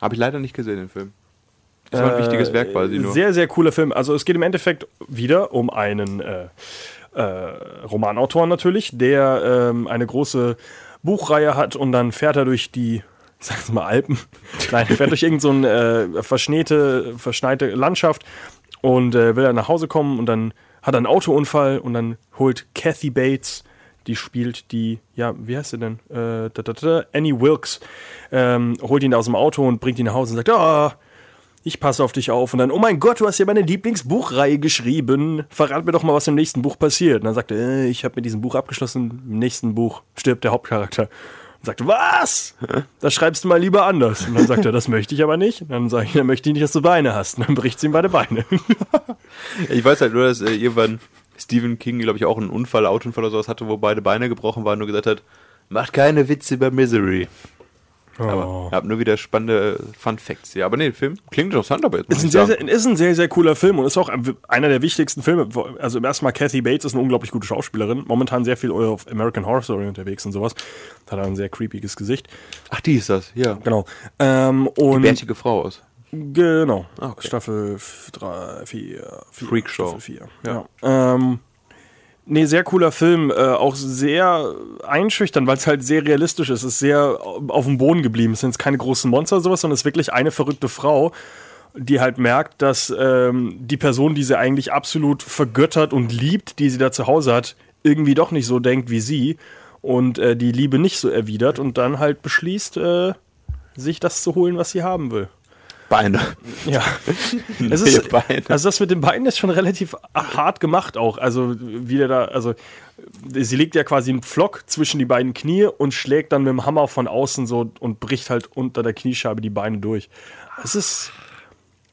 Habe ich leider nicht gesehen, den Film. Das war ein wichtiges Werk quasi nur. Äh, Sehr, sehr cooler Film. Also es geht im Endeffekt wieder um einen äh, äh, Romanautor natürlich, der ähm, eine große Buchreihe hat und dann fährt er durch die, ich sag's mal Alpen, nein, fährt durch irgendeine so äh, verschneite, verschneite Landschaft und äh, will dann nach Hause kommen und dann hat er einen Autounfall und dann holt Kathy Bates, die spielt die, ja, wie heißt sie denn? Äh, da, da, da, Annie Wilkes, ähm, holt ihn aus dem Auto und bringt ihn nach Hause und sagt, ah, ich passe auf dich auf. Und dann, oh mein Gott, du hast ja meine Lieblingsbuchreihe geschrieben. Verrat mir doch mal, was im nächsten Buch passiert. Und dann sagt er, äh, ich habe mit diesem Buch abgeschlossen. Im nächsten Buch stirbt der Hauptcharakter. Und sagt, was? Das schreibst du mal lieber anders. Und dann sagt er, das möchte ich aber nicht. Und dann sage ich, dann möchte ich nicht, dass du Beine hast. Und dann bricht sie ihm beide Beine. Ich weiß halt nur, dass äh, irgendwann Stephen King, glaube ich, auch einen Unfall, Autounfall oder sowas hatte, wo beide Beine gebrochen waren und gesagt hat, macht keine Witze über Misery. Aber ich habe nur wieder spannende Fun Facts hier. Aber nee, der Film klingt interessant, aber jetzt Ist ein, sehr, sehr, ist ein sehr, sehr cooler Film und ist auch ein- einer der wichtigsten Filme. Also im ersten Mal Kathy Bates ist eine unglaublich gute Schauspielerin. Momentan sehr viel auf American Horror Story unterwegs und sowas. Hat ein sehr creepiges Gesicht. Ach, die ist das, ja. Genau. Ähm, und Bärtige Frau aus. Genau. Ah, okay. Staffel 3, 4, Freak Show. Staffel 4. Ja. Ähm, nee, sehr cooler Film. Äh, auch sehr einschüchtern, weil es halt sehr realistisch ist. Es ist sehr auf dem Boden geblieben. Es sind jetzt keine großen Monster oder sowas, sondern es ist wirklich eine verrückte Frau, die halt merkt, dass ähm, die Person, die sie eigentlich absolut vergöttert und liebt, die sie da zu Hause hat, irgendwie doch nicht so denkt wie sie und äh, die Liebe nicht so erwidert und dann halt beschließt, äh, sich das zu holen, was sie haben will. Beine. Ja. Es ist, Beine. also das mit den Beinen ist schon relativ hart gemacht auch. Also wie der da, also sie legt ja quasi einen Pflock zwischen die beiden Knie und schlägt dann mit dem Hammer von außen so und bricht halt unter der Kniescheibe die Beine durch. Es ist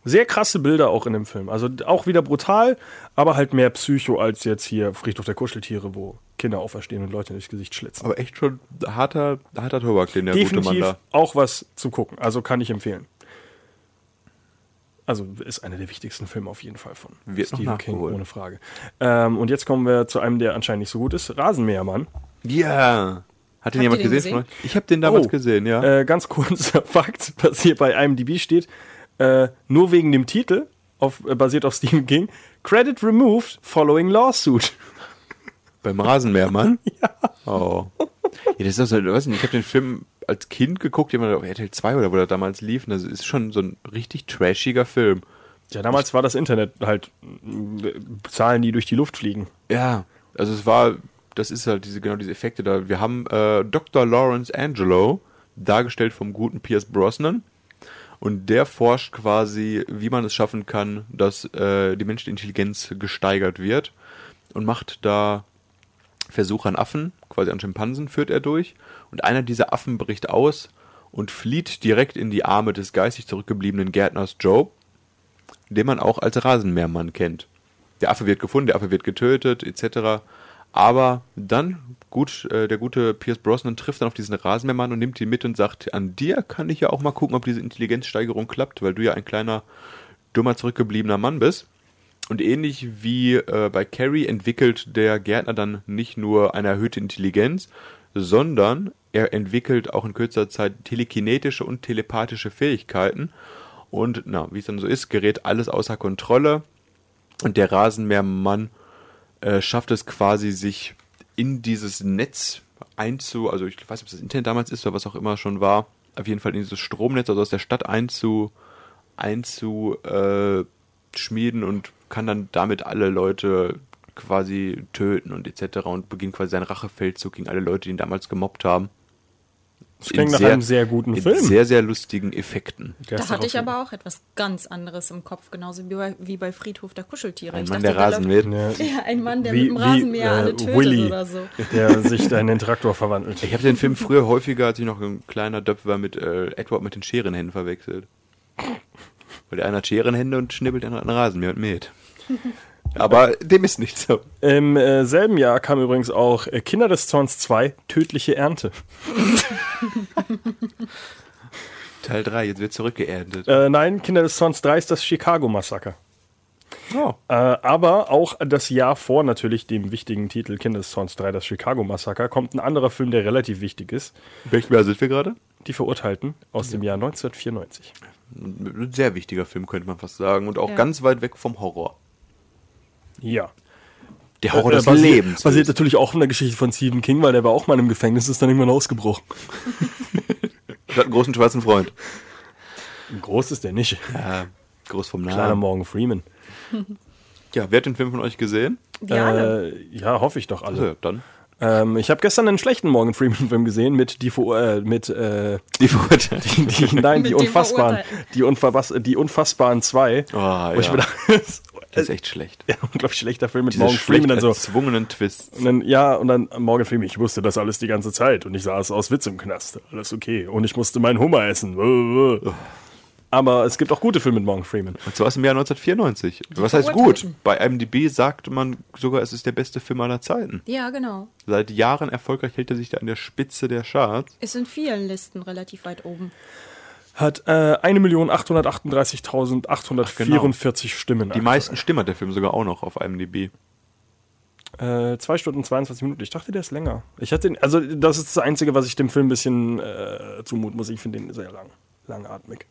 sehr krasse Bilder auch in dem Film. Also auch wieder brutal, aber halt mehr Psycho als jetzt hier Friedhof der Kuscheltiere, wo Kinder auferstehen und Leute durchs Gesicht schlitzen. Aber echt schon harter, harter Tobak, den der gute Mann Definitiv da. auch was zu gucken. Also kann ich empfehlen. Also ist einer der wichtigsten Filme auf jeden Fall von Wird Stephen King, ohne Frage. Ähm, und jetzt kommen wir zu einem, der anscheinend nicht so gut ist. Rasenmähermann. Ja. Hat den ihr jemand den gesehen? gesehen? Ich habe den damals Oh. gesehen, ja. Äh, ganz kurzer Fakt, was hier bei IMDb steht. Äh, nur wegen dem Titel, auf, äh, basiert auf Stephen King. Credit removed following lawsuit. Beim Rasenmähermann? ja. Oh. Ja, das ist doch so, weiß nicht, ich habe den Film als Kind geguckt, jemand auf RTL 2 oder wo der damals lief. Und das ist schon so ein richtig trashiger Film. Ja, damals war das Internet halt Zahlen, die durch die Luft fliegen. Ja, also es war, das ist halt diese, genau diese Effekte da. Wir haben äh, Dr. Lawrence Angelo, dargestellt vom guten Pierce Brosnan. Und der forscht quasi, wie man es schaffen kann, dass äh, die menschliche Intelligenz gesteigert wird. Und macht da Versuche an Affen, quasi an Schimpansen führt er durch. Und einer dieser Affen bricht aus und flieht direkt in die Arme des geistig zurückgebliebenen Gärtners Joe, den man auch als Rasenmähermann kennt. Der Affe wird gefunden, der Affe wird getötet, etc. Aber dann, gut, äh, der gute Pierce Brosnan trifft dann auf diesen Rasenmähermann und nimmt ihn mit und sagt, an dir kann ich ja auch mal gucken, ob diese Intelligenzsteigerung klappt, weil du ja ein kleiner, dummer, zurückgebliebener Mann bist. Und ähnlich wie äh, bei Carrie entwickelt der Gärtner dann nicht nur eine erhöhte Intelligenz, sondern er entwickelt auch in kürzer Zeit telekinetische und telepathische Fähigkeiten. Und na, wie es dann so ist, gerät alles außer Kontrolle. Und der Rasenmähermann äh, schafft es quasi, sich in dieses Netz einzu, also ich weiß nicht, ob das Internet damals ist oder was auch immer schon war, auf jeden Fall in dieses Stromnetz, also aus der Stadt einzu, einzu äh, schmieden und kann dann damit alle Leute quasi töten und etc. und beginnt quasi seinen Rachefeldzug gegen alle Leute, die ihn damals gemobbt haben. Das klingt nach sehr- einem sehr guten Mit Film. sehr, sehr lustigen Effekten. Der Da hatte ich aber auch etwas ganz anderes im Kopf, genauso wie bei, wie bei Friedhof der Kuscheltiere. Ein ich Mann, dachte, der da Rasen läuft- mäht. Ja, Ja, ein Mann, der Wie- mit dem Rasenmäher äh, alle tötet Willy. oder so. der sich da in den Traktor verwandelt. Ich habe den Film früher häufiger, als ich noch ein kleiner Döpf war, mit äh, Edward mit den Scherenhänden verwechselt. Weil der eine hat Scherenhände und schnibbelt, der andere hat einen Rasenmäher und mäht. Aber dem ist nicht so. Im äh, selben Jahr kam übrigens auch äh, Kinder des Zorns 2, tödliche Ernte. Teil 3, jetzt wird zurückgeerntet. Äh, nein, Kinder des Zorns 3 ist das Chicago-Massaker. Oh. Äh, aber auch das Jahr vor natürlich dem wichtigen Titel Kinder des Zorns 3, das Chicago-Massaker, kommt ein anderer Film, der relativ wichtig ist. Welchen Jahr sind wir gerade? Die Verurteilten aus dem Jahr 1994. Ein sehr wichtiger Film, könnte man fast sagen. Und auch Ja. ganz weit weg vom Horror. Ja. Der Horror Äh, des basiert, Lebens. Basiert natürlich auch auf einer Geschichte von Stephen King, weil der war auch mal im Gefängnis, ist dann irgendwann ausgebrochen. Der hat einen großen schwarzen Freund. Groß ist der nicht. Ja, groß vom Kleiner Namen. Morgan Freeman. Ja, wer hat den Film von euch gesehen? Wir alle. Äh, ja, hoffe ich doch alle. Also, dann. Ähm, ich habe gestern einen schlechten Morgan Freeman-Film gesehen mit die Ver- äh, mit äh, Die Verurteilten. die, die nein die unfassbaren die, unfass, die unfassbaren zwei. Oh, wo ich ja. mir dachte, Das ist echt schlecht. ja, unglaublich schlechter Film mit Diese Morgan Freeman dann so. erzwungenen Twists. Und dann, ja, und dann Morgan Freeman, ich wusste das alles die ganze Zeit und ich saß aus Witz im Knast. Alles okay. Und ich musste meinen Hummer essen. Aber es gibt auch gute Filme mit Morgan Freeman. Und zwar aus dem Jahr 1994. Was heißt gut? Bei IMDb sagt man sogar, es ist der beste Film aller Zeiten. Ja, genau. Seit Jahren erfolgreich hält er sich da an der Spitze der Charts. Ist in vielen Listen relativ weit oben. Hat äh, 1.838.844 Stimmen. Die meisten Stimmen hat der Film sogar auch noch auf IMDb. Äh, zwei Stunden 22 Minuten. Ich dachte, der ist länger. Ich hatte den, also das ist das Einzige, was ich dem Film ein bisschen äh, zumuten muss. Ich finde den sehr lang, langatmig.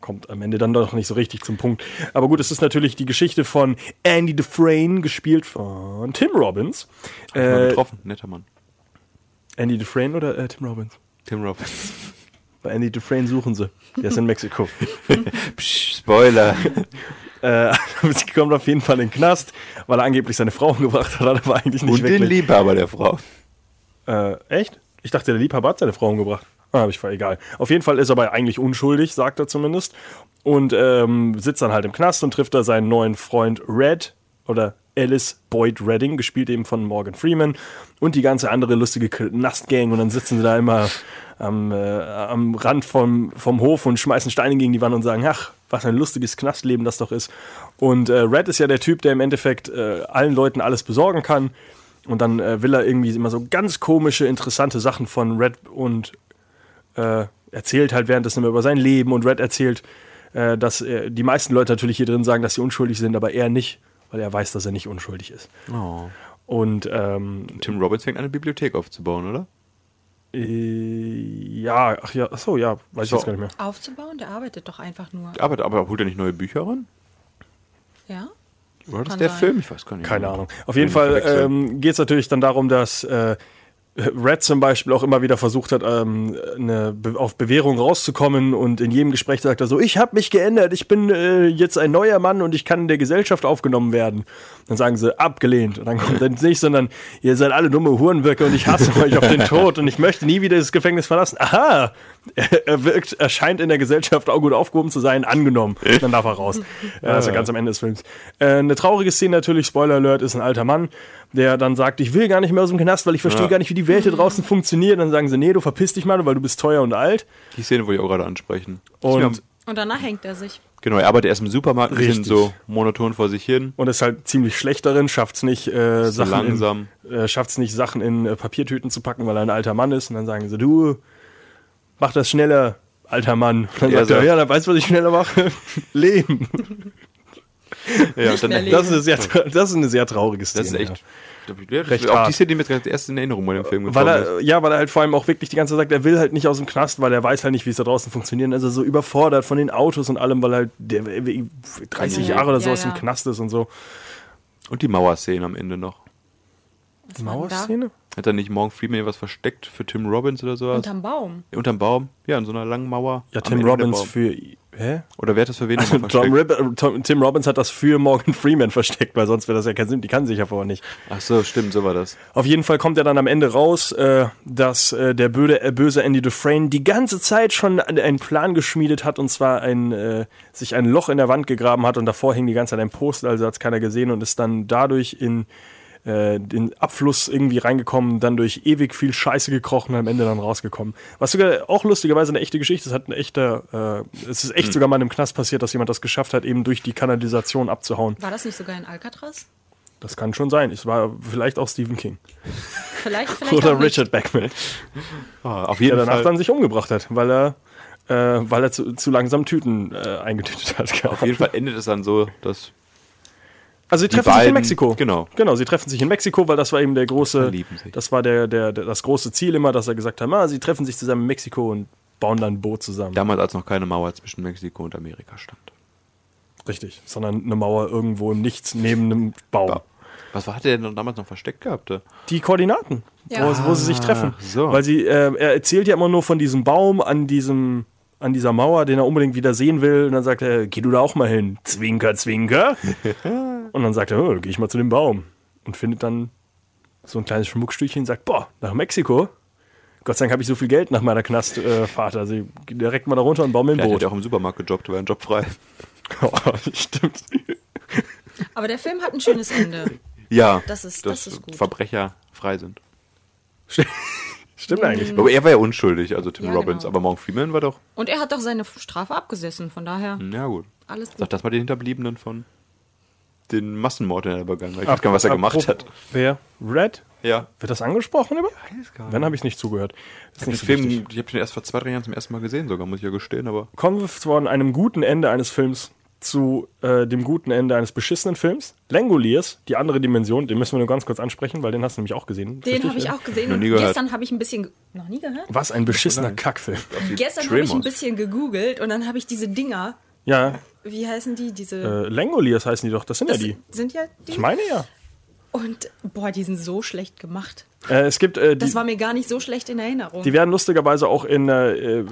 Kommt am Ende dann doch nicht so richtig zum Punkt. Aber gut, es ist natürlich die Geschichte von Andy Dufresne, gespielt von Tim Robbins. Hab ich mal Äh, getroffen, netter Mann. Andy Dufresne oder äh, Tim Robbins? Tim Robbins. Bei Andy Dufresne suchen sie. Der ist in Mexiko. Psch, Spoiler. äh, sie kommt auf jeden Fall in den Knast, weil er angeblich seine Frau umgebracht hat, aber eigentlich nicht Und den wirklich. Liebhaber der Frau. Äh, echt? Ich dachte, der Liebhaber hat seine Frau umgebracht. Ah, hab ich war egal. Auf jeden Fall ist er aber eigentlich unschuldig, sagt er zumindest. Und ähm, sitzt dann halt im Knast und trifft da seinen neuen Freund Red oder Alice Boyd Redding, gespielt eben von Morgan Freeman und die ganze andere lustige Knastgang. Und dann sitzen sie da immer am, äh, am Rand vom, vom Hof und schmeißen Steine gegen die Wand und sagen, ach, was ein lustiges Knastleben das doch ist. Und äh, Red ist ja der Typ, der im Endeffekt äh, allen Leuten alles besorgen kann. Und dann äh, will er irgendwie immer so ganz komische, interessante Sachen von Red und äh, erzählt halt währenddessen immer über sein Leben. Und Red erzählt, äh, dass die meisten Leute natürlich hier drin sagen, dass sie unschuldig sind, aber er nicht, weil er weiß, dass er nicht unschuldig ist. Oh. Und ähm, Tim Robbins fängt eine Bibliothek aufzubauen, oder? Äh, ja, ach ja, ach so, ja, weiß ich So. jetzt gar nicht mehr. Aufzubauen, der arbeitet doch einfach nur. Aber, aber holt er nicht neue Bücher ran? Ja? War das Kann der sein. Film? Ich weiß gar nicht. Keine. Ahnung. Auf jeden Fall ähm, geht es natürlich dann darum, dass äh, Red zum Beispiel auch immer wieder versucht hat, ähm, eine auf Bewährung rauszukommen und in jedem Gespräch sagt er so, ich habe mich geändert, ich bin äh, jetzt ein neuer Mann und ich kann in der Gesellschaft aufgenommen werden. Dann sagen sie, abgelehnt. Und dann kommt dann nicht, sondern ihr seid alle dumme Hurenwirke und ich hasse euch auf den Tod und ich möchte nie wieder das Gefängnis verlassen. Aha! Er, wirkt, er scheint in der Gesellschaft auch gut aufgehoben zu sein, angenommen. Dann darf er raus. Ja, das ist ja ganz am Ende des Films. Äh, eine traurige Szene natürlich, Spoiler Alert, ist ein alter Mann, der dann sagt, ich will gar nicht mehr aus dem Knast, weil ich verstehe Ja. gar nicht, wie die Welt hier draußen funktioniert. Dann sagen sie, nee, du verpiss dich mal, weil du bist teuer und alt. Die Szene wollte ich auch gerade ansprechen. Und- Und danach hängt er sich. genau, er arbeitet erst im Supermarkt, ein so monoton vor sich hin. Und ist halt ziemlich schlecht darin, schafft es nicht, äh, So Sachen langsam. In, äh, schafft's nicht, Sachen in äh, Papiertüten zu packen, weil er ein alter Mann ist. Und dann sagen sie, du, mach das schneller, alter Mann. Dann Er sagt er, ja, dann weißt du, was ich schneller mache? Leben. Ja, dann, mehr Das ist, eine sehr, das ist eine sehr traurige Szene. das ist echt. Ja, das Recht auch hart. die Szene, die mir erst in Erinnerung bei dem Film Weil gekommen ist. er, ja, weil er halt vor allem auch wirklich die ganze Zeit sagt, er will halt nicht aus dem Knast, weil er weiß halt nicht, wie es da draußen funktioniert. Also so überfordert von den Autos und allem, weil halt der äh, 30 Ja, Jahre oder so ja, aus dem ja. Knast ist und so. Und die Mauerszene am Ende noch. Was da? Mauerszene? Hat da nicht Morgan Freeman was versteckt für Tim Robbins oder sowas? Unterm Baum. Unterm Baum? Ja, in so einer langen Mauer. Ja, Tim Robbins für. Hä? Oder wer hat das für wen nochmal Tom versteckt? Rib Tom, Tim Robbins hat das für Morgan Freeman versteckt, weil sonst wäre das ja kein Sinn. Die kann sich ja vorher nicht. Ach so, stimmt, so war das. Auf jeden Fall kommt er dann am Ende raus, äh, dass äh, der böde, äh, böse Andy Dufresne die ganze Zeit schon einen Plan geschmiedet hat und zwar ein, äh, sich ein Loch in der Wand gegraben hat und davor hing die ganze Zeit ein Poster, also hat es keiner gesehen und ist dann dadurch in äh, den Abfluss irgendwie reingekommen, dann durch ewig viel Scheiße gekrochen und am Ende dann rausgekommen. Was sogar auch lustigerweise eine echte Geschichte ist, hat eine echte, äh, es ist echt sogar mal in einem Knast passiert, dass jemand das geschafft hat, eben durch die Kanalisation abzuhauen. War das nicht sogar in Alcatraz? Das kann schon sein. Es war vielleicht auch Stephen King. Vielleicht, vielleicht Oder. Richard Beckman, Ah, auf der danach Fall. dann sich umgebracht hat, weil er, äh, weil er zu, zu langsam Tüten äh, eingetütet hat. Auf jeden Fall endet es dann so, dass Also sie treffen sich in beiden- Mexiko. genau. Genau, sie treffen sich in Mexiko, weil das war eben der große, das war der, der, der, das große Ziel immer, dass er gesagt hat, ah, sie treffen sich zusammen in Mexiko und bauen dann ein Boot zusammen. damals, als noch keine Mauer zwischen Mexiko und Amerika stand. Richtig, sondern eine Mauer irgendwo im nichts neben einem Baum. Was hat er denn damals noch versteckt gehabt? da? Die Koordinaten, Ja. wo, wo sie sich treffen. so. Weil sie, äh, er erzählt ja immer nur von diesem Baum an diesem, an dieser Mauer, den er unbedingt wieder sehen will. Und dann sagt er, geh du da auch mal hin. Zwinker, zwinker. und dann sagt er, oh, geh ich mal zu dem Baum. Und findet dann so ein kleines Schmuckstückchen und sagt, boah, nach Mexiko? Gott sei Dank habe ich so viel Geld nach meiner Knastfahrt. Äh, also ich geh direkt mal da runter und baue mir ein hat Boot. er auch im Supermarkt gejobbt, war ein Job frei. Oh, stimmt. Aber der Film hat ein schönes Ende. Ja, Das ist- dass das ist gut. Verbrecher frei sind. Stimmt eigentlich. Aber er war ja unschuldig, also Tim Ja, Robbins. genau. Aber Morgan Freeman war doch. Und er hat doch seine Strafe abgesessen, von daher Ja, gut. alles gut. Sag das mal den Hinterbliebenen von den Massenmord, den er begangen hat. Ich weiß gar nicht, was er gemacht hat. Wer? Red? Ja. Wird das angesprochen über? Weiß gar Dann habe ich nicht zugehört. Ist Den nicht so Film, wichtig. ich habe den erst vor zwei, drei Jahren zum ersten Mal gesehen, sogar, muss ich ja gestehen, aber. Kommen wir von einem guten Ende eines Films zu äh, dem guten Ende eines beschissenen Films. Langoliers, die andere Dimension, den müssen wir nur ganz kurz ansprechen, weil den hast du nämlich auch gesehen. Den habe ich ja? auch gesehen und gestern habe ich ein bisschen. Noch nie gehört? Was ein beschissener Kackfilm. Gestern habe ich ein bisschen gegoogelt und dann habe ich diese Dinger. Ja, Wie heißen die? Diese. äh, Langoliers heißen die doch, das sind das ja die. sind ja die. Ich meine ja. Und boah, die sind so schlecht gemacht. Äh, es gibt, äh, die, Das war mir gar nicht so schlecht in Erinnerung. die werden lustigerweise auch in äh, äh,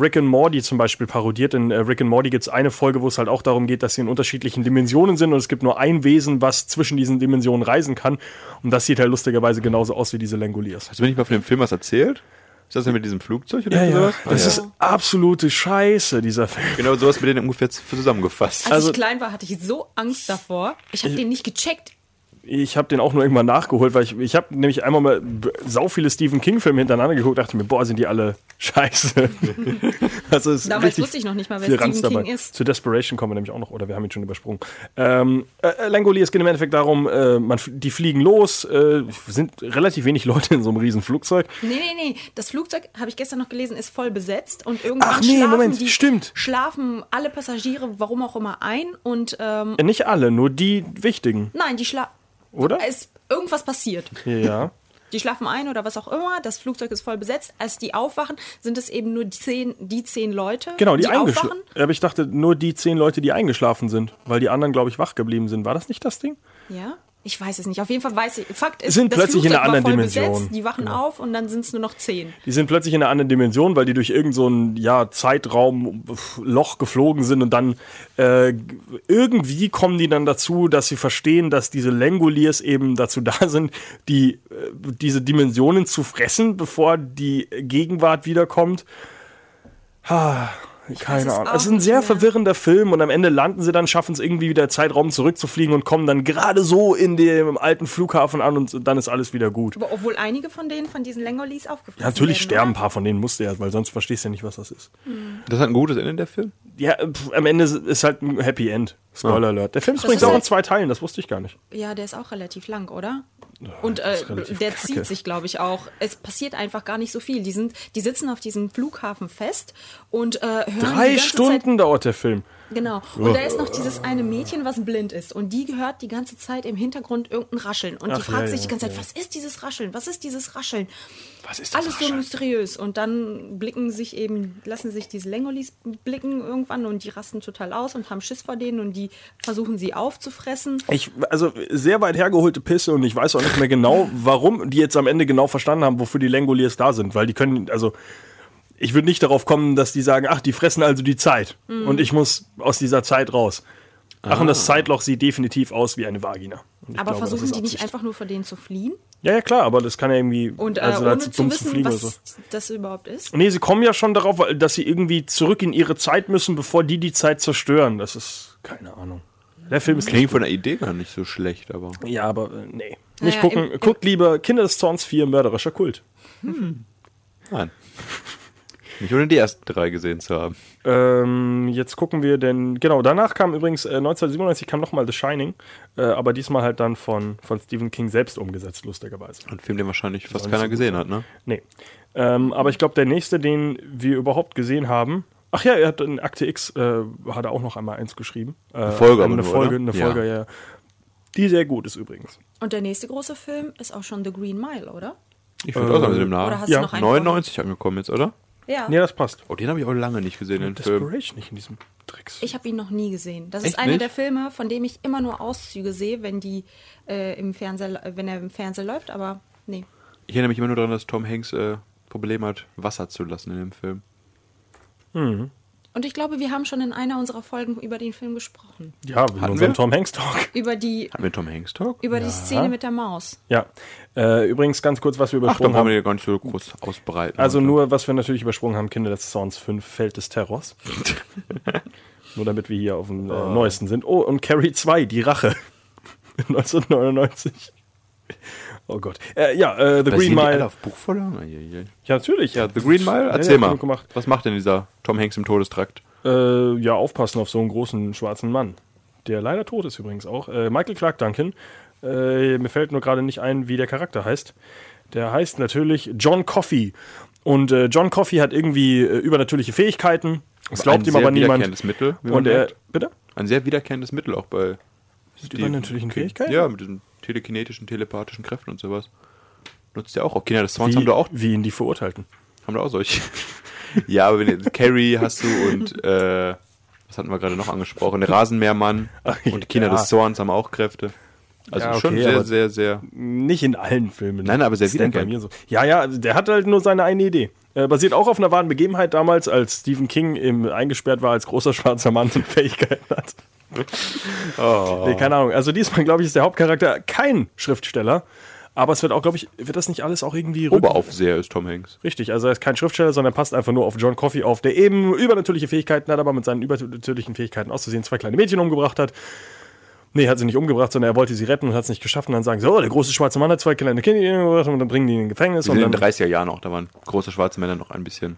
Rick and Morty zum Beispiel parodiert. In äh, Rick and Morty gibt es eine Folge, wo es halt auch darum geht, dass sie in unterschiedlichen Dimensionen sind und es gibt nur ein Wesen, was zwischen diesen Dimensionen reisen kann. Und das sieht halt lustigerweise genauso aus wie diese Langoliers. Hast du mir nicht mal von dem Film was erzählt? Ist das denn mit diesem Flugzeug oder Ja, ja. Das Ah, ist absolute Scheiße, dieser Film. Genau sowas mit denen ungefähr zusammengefasst. Als also- ich klein war, hatte ich so Angst davor. Ich habe den nicht gecheckt. Ich habe den auch nur irgendwann nachgeholt, weil ich, ich habe nämlich einmal mal sau viele Stephen King-Filme hintereinander geguckt, dachte mir, boah, sind die alle scheiße. also es ist Damals richtig wusste ich noch nicht mal, wer viel Stephen King dabei. ist. Zu Desperation kommen wir nämlich auch noch, oder wir haben ihn schon übersprungen. Ähm, äh, Langoliers geht im Endeffekt darum, äh, man, die fliegen los, äh, sind relativ wenig Leute in so einem riesen Flugzeug. Nee, nee, nee. Das Flugzeug, habe ich gestern noch gelesen, ist voll besetzt und irgendwann Ach nee, schlafen Moment, die, stimmt. schlafen alle Passagiere, warum auch immer, ein und ähm, Äh, nicht alle, nur die wichtigen, nein, die schlafen. Oder? Es irgendwas passiert. Ja. Die schlafen ein oder was auch immer. Das Flugzeug ist voll besetzt. Als die aufwachen, sind es eben nur die zehn, die zehn Leute, Genau, die, die eingeschlafen. aufwachen. Aber ich dachte, nur die zehn Leute, die eingeschlafen sind, weil die anderen, glaube ich, wach geblieben sind. War das nicht das Ding? Ja, ich weiß es nicht. Auf jeden Fall weiß ich. Fakt ist, Sind das plötzlich in Flugzeug einer war anderen Dimension. Genau. Besetzt, die wachen auf und dann sind es nur noch zehn. Die sind plötzlich in einer anderen Dimension, weil die durch irgendein so ein, ja, Zeitraum, pf, Loch geflogen sind und dann äh, irgendwie kommen die dann dazu, dass sie verstehen, dass diese Langoliers eben dazu da sind, die, äh, diese Dimensionen zu fressen, bevor die Gegenwart wiederkommt. Ha, keine Ahnung. Es ist ein sehr mehr. verwirrender Film und am Ende landen sie dann, schaffen es irgendwie wieder Zeitraum zurückzufliegen und kommen dann gerade so in dem alten Flughafen an und dann ist alles wieder gut. Aber obwohl einige von denen, von diesen Längerlis aufgefressen Ja, natürlich werden, sterben ein oder? paar von denen, musste er, weil sonst verstehst du ja nicht, was das ist. Das hat ein gutes Ende, der Film? Ja, pf, am Ende ist halt ein Happy End. Spoiler Alert. Der Film ist übrigens ist auch in halt- zwei Teilen, das wusste ich gar nicht. Ja, der ist auch relativ lang, oder? Und äh, der kacke. zieht sich, glaube ich, auch. Es passiert einfach gar nicht so viel. Die, sind, die sitzen auf diesem Flughafen fest und äh, hören die Drei ganze Stunden dauert der Film. Genau. Und da ist noch dieses eine Mädchen, was blind ist. Und die hört die ganze Zeit im Hintergrund irgendein Rascheln. Und die Ach, fragt ja, sich die ganze Zeit, was ist dieses Rascheln? Was ist dieses Rascheln? Was ist das? Alles so mysteriös. Und dann blicken sich eben, lassen sich diese Lengolis blicken irgendwann und die rasten total aus und haben Schiss vor denen und die versuchen sie aufzufressen. Ich, also sehr weit hergeholte Pisse und ich weiß auch nicht mehr genau, warum die jetzt am Ende genau verstanden haben, wofür die Langoliers da sind. Weil die können, also ich würde nicht darauf kommen, dass die sagen, ach, die fressen also die Zeit Mhm. und ich muss aus dieser Zeit raus. Ach, und das Zeitloch sieht definitiv aus wie eine Vagina. Aber glaube, versuchen die nicht einfach nur vor denen zu fliehen? Ja, ja, klar, aber das kann ja irgendwie. Und äh, also, ohne das ist zu dumm wissen, fliegen was oder so. das überhaupt ist? Nee, sie kommen ja schon darauf, dass sie irgendwie zurück in ihre Zeit müssen, bevor die die Zeit zerstören. Das ist keine Ahnung. Der Film ist Klingt von der Idee gar nicht so schlecht, aber. Ja, aber äh, nee. Nicht Naja, gucken. im- im- Guckt lieber Kinder des Zorns 4, mörderischer Kult. Nein. Nicht ohne die ersten drei gesehen zu haben. Ähm, jetzt gucken wir denn, genau, danach kam übrigens, äh, 1997 kam nochmal The Shining, äh, aber diesmal halt dann von, von Stephen King selbst umgesetzt, lustigerweise. Ein Film, den wahrscheinlich fast nicht keiner so gesehen hat, ne? Nee. Ähm, aber ich glaube, der nächste, den wir überhaupt gesehen haben, ach ja, er hat in Akte X, äh, hat er auch noch einmal eins geschrieben. Äh, eine Folge aber Eine nur, Folge, oder? eine Ja. Folge, ja. Die sehr gut ist übrigens. Und der nächste große Film ist auch schon The Green Mile, oder? Ich würde auch sagen, mit dem Oder Namen. hast Ja. du noch einen? 99 angekommen jetzt, oder? Ja. Nee, das passt. Oh, den habe ich auch lange nicht gesehen, den Film. Desperation nicht in diesem Tricks. Ich habe ihn noch nie gesehen. Das Echt ist einer nicht? der Filme, von dem ich immer nur Auszüge sehe, wenn die äh, im Fernseher, wenn er im Fernsehen läuft, aber nee. Ich erinnere mich immer nur daran, dass Tom Hanks äh, Probleme hat, Wasser zu lassen in dem Film. Und ich glaube, wir haben schon in einer unserer Folgen über den Film gesprochen. ja, in Hatten unserem wir? Tom Hanks Talk. Über die, Hatten wir Tom Hanks Talk? über die Szene mit der Maus. Ja. Äh, übrigens ganz kurz, was wir Ach, übersprungen brauchen wir haben. ja gar nicht so groß ausbreiten. Also heute. nur, was wir natürlich übersprungen haben, Kinder des Zorns 5, Feld des Terrors. nur damit wir hier auf dem äh, neuesten sind. Oh, und Carrie 2, die Rache. 1999. Oh Gott. Äh, ja, äh, The Basieren Green die alle Mile. auf Buchvorlagen? Ja, natürlich. Ja, The Green Mile? Ja, Erzähl ja, mal. genug gemacht. Was macht denn dieser Tom Hanks im Todestrakt? Äh, ja, aufpassen auf so einen großen schwarzen Mann. Der leider tot ist übrigens auch. Äh, Michael Clark Duncan. Äh, mir fällt nur gerade nicht ein, wie der Charakter heißt. Der heißt natürlich John Coffey. Und äh, John Coffey hat irgendwie übernatürliche Fähigkeiten. Das glaubt Ein ihm sehr aber niemand. wiederkehrendes Mittel, wie man Und er, bitte? Ein sehr wiederkehrendes Mittel auch bei Steve- übernatürlichen Fähigkeiten? Ja, mit diesen telekinetischen, telepathischen Kräften und sowas. Nutzt er auch. Auch Kinder des Zorns Wie, haben da auch, wie ihn die Verurteilten. haben da auch solche. ja, aber wenn Carrie hast du und äh, was hatten wir gerade noch angesprochen? Der Rasenmähermann Ach, und Kinder ja. des Zorns haben auch Kräfte. Also Ja, okay, schon sehr, sehr, sehr. Nicht in allen Filmen. Nein, aber sehr Das wiederkehrend. mir so. Ja, ja, also der hat halt nur seine eine Idee. Äh, basiert auch auf einer wahren Begebenheit damals, als Stephen King im, eingesperrt war als großer schwarzer Mann und Fähigkeiten hat. Oh. Nee, keine Ahnung. Also diesmal, glaube ich, ist der Hauptcharakter kein Schriftsteller. Aber es wird auch, glaube ich, wird das nicht alles auch irgendwie Oberaufseher ist Tom Hanks. Richtig, also er ist kein Schriftsteller, sondern passt einfach nur auf John Coffey auf, der eben übernatürliche Fähigkeiten hat, aber mit seinen übernatürlichen Fähigkeiten auszusehen zwei kleine Mädchen umgebracht hat. Nee, hat sie nicht umgebracht, sondern er wollte sie retten und hat es nicht geschafft. Und dann sagen sie, oh, der große schwarze Mann hat zwei kleine Kinder umgebracht und dann bringen die ihn in Gefängnis Wir und in dann den 30er Jahren auch, da waren große schwarze Männer noch ein bisschen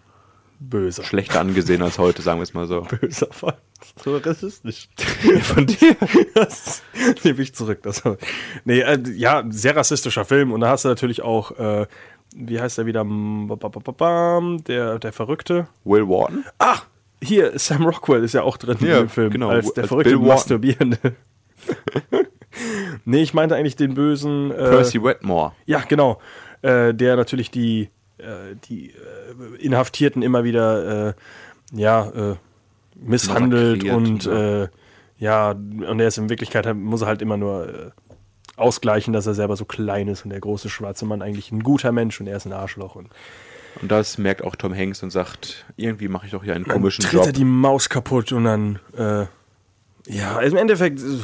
böse. schlechter angesehen als heute, sagen wir es mal so. Böser Fall. So rassistisch. Von dir? Das nehme ich zurück. Das, nee, äh, ja, sehr rassistischer Film. Und da hast du natürlich auch, äh, wie heißt er wieder? Der, der Verrückte. Will Wharton? Ach, hier, Sam Rockwell ist ja auch drin Ja, in dem Film. genau, Als der als verrückte Bill. Masturbierende. nee, ich meinte eigentlich den bösen. Äh, Percy Wetmore. Ja, genau. Äh, der natürlich die, die äh, Inhaftierten immer wieder äh, ja, äh, misshandelt und ja. äh, ja, und er ist in Wirklichkeit, muss er halt immer nur äh, ausgleichen, dass er selber so klein ist und der große schwarze Mann eigentlich ein guter Mensch und er ist ein Arschloch. Und Und das merkt auch Tom Hanks und sagt, irgendwie mache ich doch hier einen dann komischen tritt Job. er die Maus kaputt und dann, äh, ja, also im Endeffekt, äh,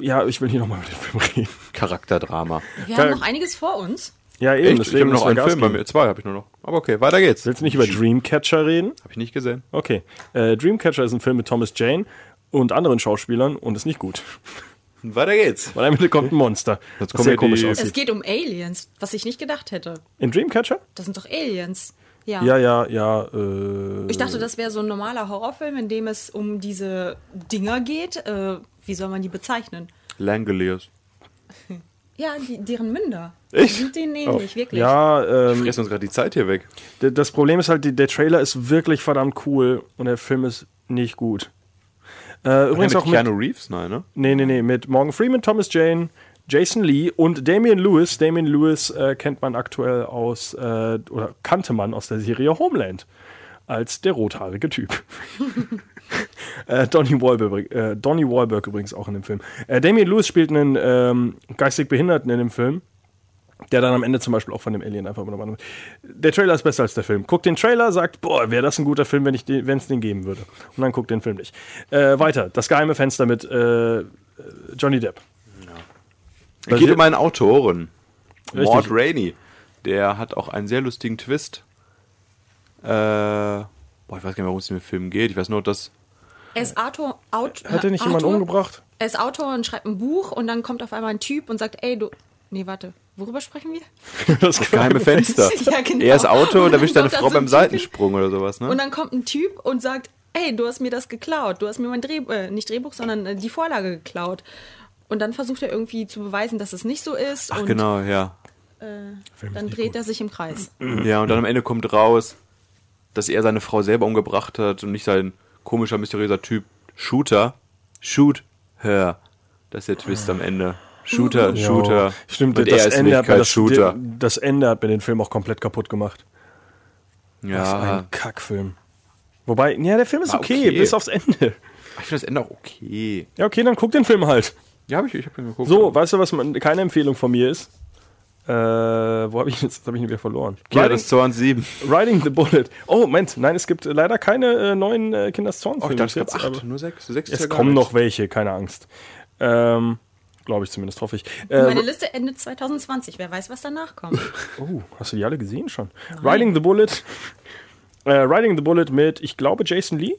ja, ich will hier nochmal mit dem Film reden. Charakterdrama. Wir Geil. haben noch einiges vor uns. Ja, eben, Echt? Ich deswegen habe noch einen Gas Film bei geben. mir. Zwei habe ich nur noch. Aber okay, weiter geht's. Willst du nicht über Dreamcatcher reden? Habe ich nicht gesehen. Okay. Äh, Dreamcatcher ist ein Film mit Thomas Jane und anderen Schauspielern und ist nicht gut. Weiter geht's. Weil am Ende kommt ein Monster. Jetzt das kommen sehr komisch die- Es geht um Aliens, was ich nicht gedacht hätte. In Dreamcatcher? Das sind doch Aliens. Ja. Ja, ja, ja. Äh, Ich dachte, das wäre so ein normaler Horrorfilm, in dem es um diese Dinger geht. Äh, wie soll man die bezeichnen? Langoliers. Ja, die, deren Münder. Echt? Die sind denen ähnlich, wirklich. ja, ähm, Fressen uns gerade die Zeit hier weg. das Problem ist halt, die, der Trailer ist wirklich verdammt cool und der Film ist nicht gut. Äh, übrigens mit auch mit, Keanu Reeves? Nein, ne? nee, nee, nee, mit Morgan Freeman, Thomas Jane, Jason Lee und Damian Lewis. Damian Lewis äh, kennt man aktuell aus, äh, oder kannte man aus der Serie Homeland als der rothaarige Typ. äh, Donny, Wahlberg, äh, Donny Wahlberg übrigens auch in dem Film. Äh, Damian Lewis spielt einen ähm, geistig Behinderten in dem Film. Der dann am Ende zum Beispiel auch von dem Alien einfach übernommen wird. Der Trailer ist besser als der Film. Guckt den Trailer, sagt, boah, wäre das ein guter Film, wenn es den, geben würde. Und dann guckt den Film nicht. Äh, weiter, das geheime Fenster mit äh, Johnny Depp. Es geht um einen Autoren. Richtig. Mort Rainey. Der hat auch einen sehr lustigen Twist. Äh, boah, ich weiß gar nicht worum es in dem Film geht. Ich weiß nur, dass Er ist Autor. Aut, Hat er nicht Autor? jemanden umgebracht? Er ist Autor und schreibt ein Buch und dann kommt auf einmal ein Typ und sagt, ey, du. Nee, warte. Worüber sprechen wir? Das Geheime Fenster. Ja, genau. Er ist Auto und erwischt kommt da Frau beim Typ Seitensprung oder sowas, ne? Und dann kommt ein Typ und sagt, ey, du hast mir das geklaut. Du hast mir mein Drehbuch, äh, nicht Drehbuch, sondern äh, die Vorlage geklaut. Und dann versucht er irgendwie zu beweisen, dass es nicht so ist. Ach, und genau, ja. dann dreht er sich im Kreis. Ja, und dann am Ende kommt raus, dass er seine Frau selber umgebracht hat und nicht sein komischer, mysteriöser Typ Shooter. Shoot her. Das ist der Twist am Ende. Shooter, Shooter. Jo, Stimmt, und das er ist Ende, in hat mir Wirklichkeit das, Shooter. das Ende hat mir den Film auch komplett kaputt gemacht. Ja, ein Kackfilm. Wobei, ja, der Film ist okay, okay. bis aufs Ende. ich finde das Ende auch okay. Ja, okay, dann guck den Film halt. Ja, hab ich, ich hab ihn geguckt. So, weißt du, was man, keine Empfehlung von mir ist? Äh, wo habe ich jetzt, habe ich ihn wieder verloren? Kinder Riding, des Zorns 7. Riding the Bullet. Oh, Moment, nein, es gibt leider keine äh, neuen äh, Kinders Zorn Oh, ich dachte, es gab jetzt, acht. aber Nur sechs. Sechs Es ja kommen noch welche, keine Angst. Ähm, Glaube ich zumindest, hoffe ich. Äh, Meine Liste endet 2020. Wer weiß, was danach kommt. Oh, hast du die alle gesehen schon? Riding the Bullet. Äh, Riding the Bullet mit, ich glaube, Jason Lee?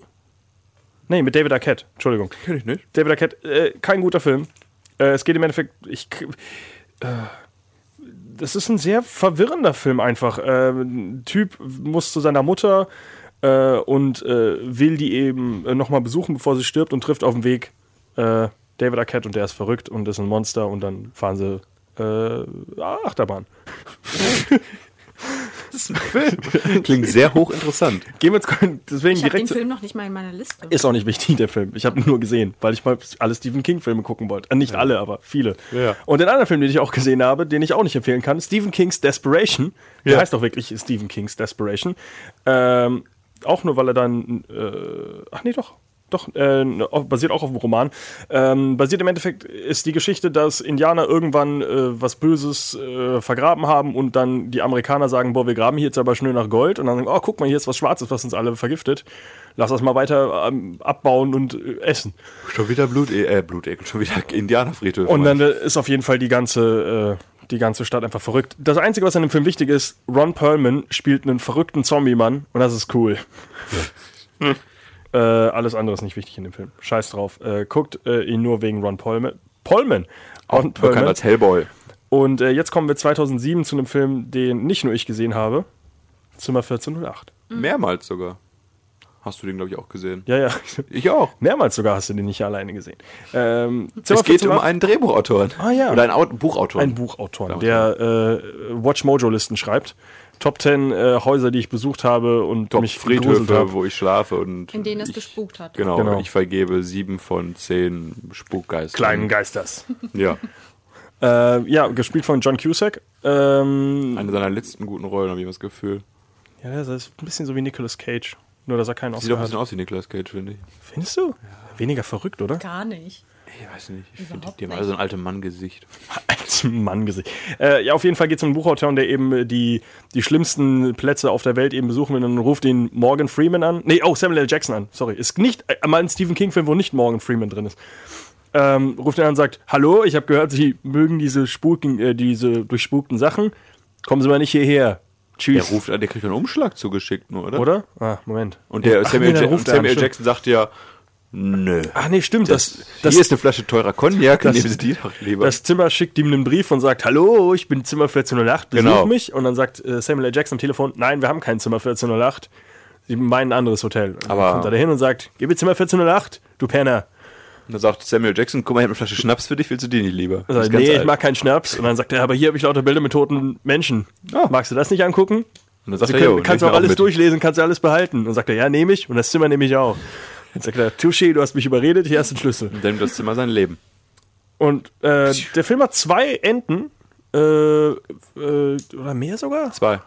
Nee, mit David Arquette. Entschuldigung. Kenn ich nicht. David Arquette, äh, kein guter Film. Äh, es geht im Endeffekt, ich, äh, das ist ein sehr verwirrender Film einfach. Äh, ein Typ muss zu seiner Mutter äh, und äh, will die eben äh, nochmal besuchen, bevor sie stirbt und trifft auf dem Weg äh, David Arquette und der ist verrückt und ist ein Monster und dann fahren sie äh, Achterbahn. Das ist ein Film. Klingt sehr hochinteressant. Gehen wir jetzt deswegen Ich habe den direkt. zu- Film noch nicht mal in meiner Liste. Ist auch nicht wichtig, der Film. Ich habe ihn nur gesehen, weil ich mal alle Stephen King-Filme gucken wollte. Äh, nicht alle, aber viele. Ja. Und den anderen Film, den ich auch gesehen habe, den ich auch nicht empfehlen kann, Stephen King's Desperation. Der Ja. heißt doch wirklich Stephen King's Desperation. Ähm, auch nur, weil er dann. Äh, ach nee, doch. Doch, äh, auf- basiert auch auf einem Roman. Ähm, basiert im Endeffekt ist die Geschichte, dass Indianer irgendwann äh, was Böses äh, vergraben haben und dann die Amerikaner sagen, boah, wir graben hier jetzt aber schnell nach Gold und dann sagen, oh, guck mal, hier ist was Schwarzes, was uns alle vergiftet. Lass das mal weiter ähm, abbauen und äh, essen. Schon wieder Blut, äh, Blutekel, schon wieder Indianerfriedhöfe. Und dann äh, ist auf jeden Fall die ganze, äh, die ganze Stadt einfach verrückt. Das Einzige, was an dem Film wichtig ist, Ron Perlman spielt einen verrückten Zombie-Mann und das ist cool. Äh, alles andere ist nicht wichtig in dem Film. Scheiß drauf. Äh, guckt äh, ihn nur wegen Ron. Perlman. auch Ron bekannt als Hellboy. Und äh, jetzt kommen wir 2007 zu einem Film, den nicht nur ich gesehen habe. Zimmer 1408. Mehrmals sogar. Hast du den, glaube ich, auch gesehen? Ja, ja. Ich auch. Mehrmals sogar hast du den nicht alleine gesehen. Ähm, Es geht um 1408 einen Drehbuchautoren. Ah, ja. Oder einen Au Buchautor. Ein Buchautor, der äh, Watch Mojo Listen schreibt. Top 10 äh, Häuser, die ich besucht habe und Top mich Friedhöfe, habe. wo ich schlafe und In denen es ich, gespukt hat. Genau, Genau. ich vergebe sieben von zehn Spukgeistern. Kleinen Geisters. Ja, äh, ja, gespielt von John Cusack. Ähm, eine seiner letzten guten Rollen, habe ich das Gefühl. ja, das ist ein bisschen so wie Nicolas Cage. Nur, dass er keinen Sieht doch Oscar ein bisschen hat. aus wie Nicolas Cage, finde ich. Findest du? Weniger verrückt, oder? Gar nicht. Ich weiß nicht. Ich finde, die haben alle so ein altes Mann-Gesicht. Als Mann-Gesicht. Äh, ja, auf jeden Fall geht es um einen Buchautor, der eben äh, die, die schlimmsten Plätze auf der Welt eben besuchen will und dann ruft ihn Morgan Freeman an. Nee, oh, Samuel L. Jackson an. Sorry. Ist nicht äh, mal ein Stephen King-Film, wo nicht Morgan Freeman drin ist. Ähm, ruft ihn an und sagt: Hallo, ich habe gehört, Sie mögen diese, Spuken, äh, diese durchspukten Sachen. Kommen Sie mal nicht hierher. Der Tschüss. ruft an, der kriegt einen Umschlag zugeschickt nur, oder? Oder? Ah, Moment. Und der Ach, Samuel, nee, er an, Samuel. Jackson sagt ja, nö. Ach nee, stimmt. Das, das, Hier ist eine Flasche teurer Cognac, das- nehmen Sie die doch lieber. Das Zimmer schickt ihm einen Brief und sagt, hallo, ich bin Zimmer 1408, besuch Genau. mich. Und dann sagt äh, Samuel L. Jackson am Telefon, nein, wir haben kein Zimmer 1408. Sie meinen ein anderes Hotel. Und Aber- dann kommt er dahin und sagt, gib mir Zimmer 1408, du Penner. Und dann sagt Samuel Jackson, guck mal, ich habe eine Flasche Schnaps für dich, willst du die nicht lieber? Und Das sagt, nee, ich alt. mag keinen Schnaps. Und dann sagt er, aber hier habe ich lauter Bilder mit toten Menschen. Ah. Magst du das nicht angucken? Und dann sagt Sie er, können, kannst du auch ich alles mit. durchlesen, kannst du alles behalten. Und dann sagt er, ja, nehme ich. Und das Zimmer nehme ich auch. Sagt er, Touché, du hast mich überredet, hier hast du den Schlüssel. Dann nimmt das Zimmer sein Leben. Und äh, der Film hat zwei Enden. Äh, äh, oder mehr sogar? Zwei.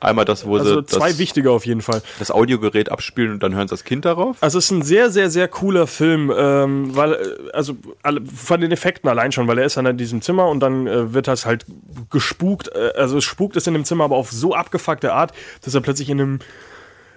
Einmal das, wo Also sie zwei das, wichtige auf jeden Fall. das Audiogerät abspielen und dann hören sie das Kind darauf. Also es ist ein sehr, sehr, sehr cooler Film, ähm, weil, äh, also alle, von den Effekten allein schon, weil er ist dann in diesem Zimmer und dann äh, wird das halt gespukt, äh, also es spukt es in dem Zimmer, aber auf so abgefuckte Art, dass er plötzlich in einem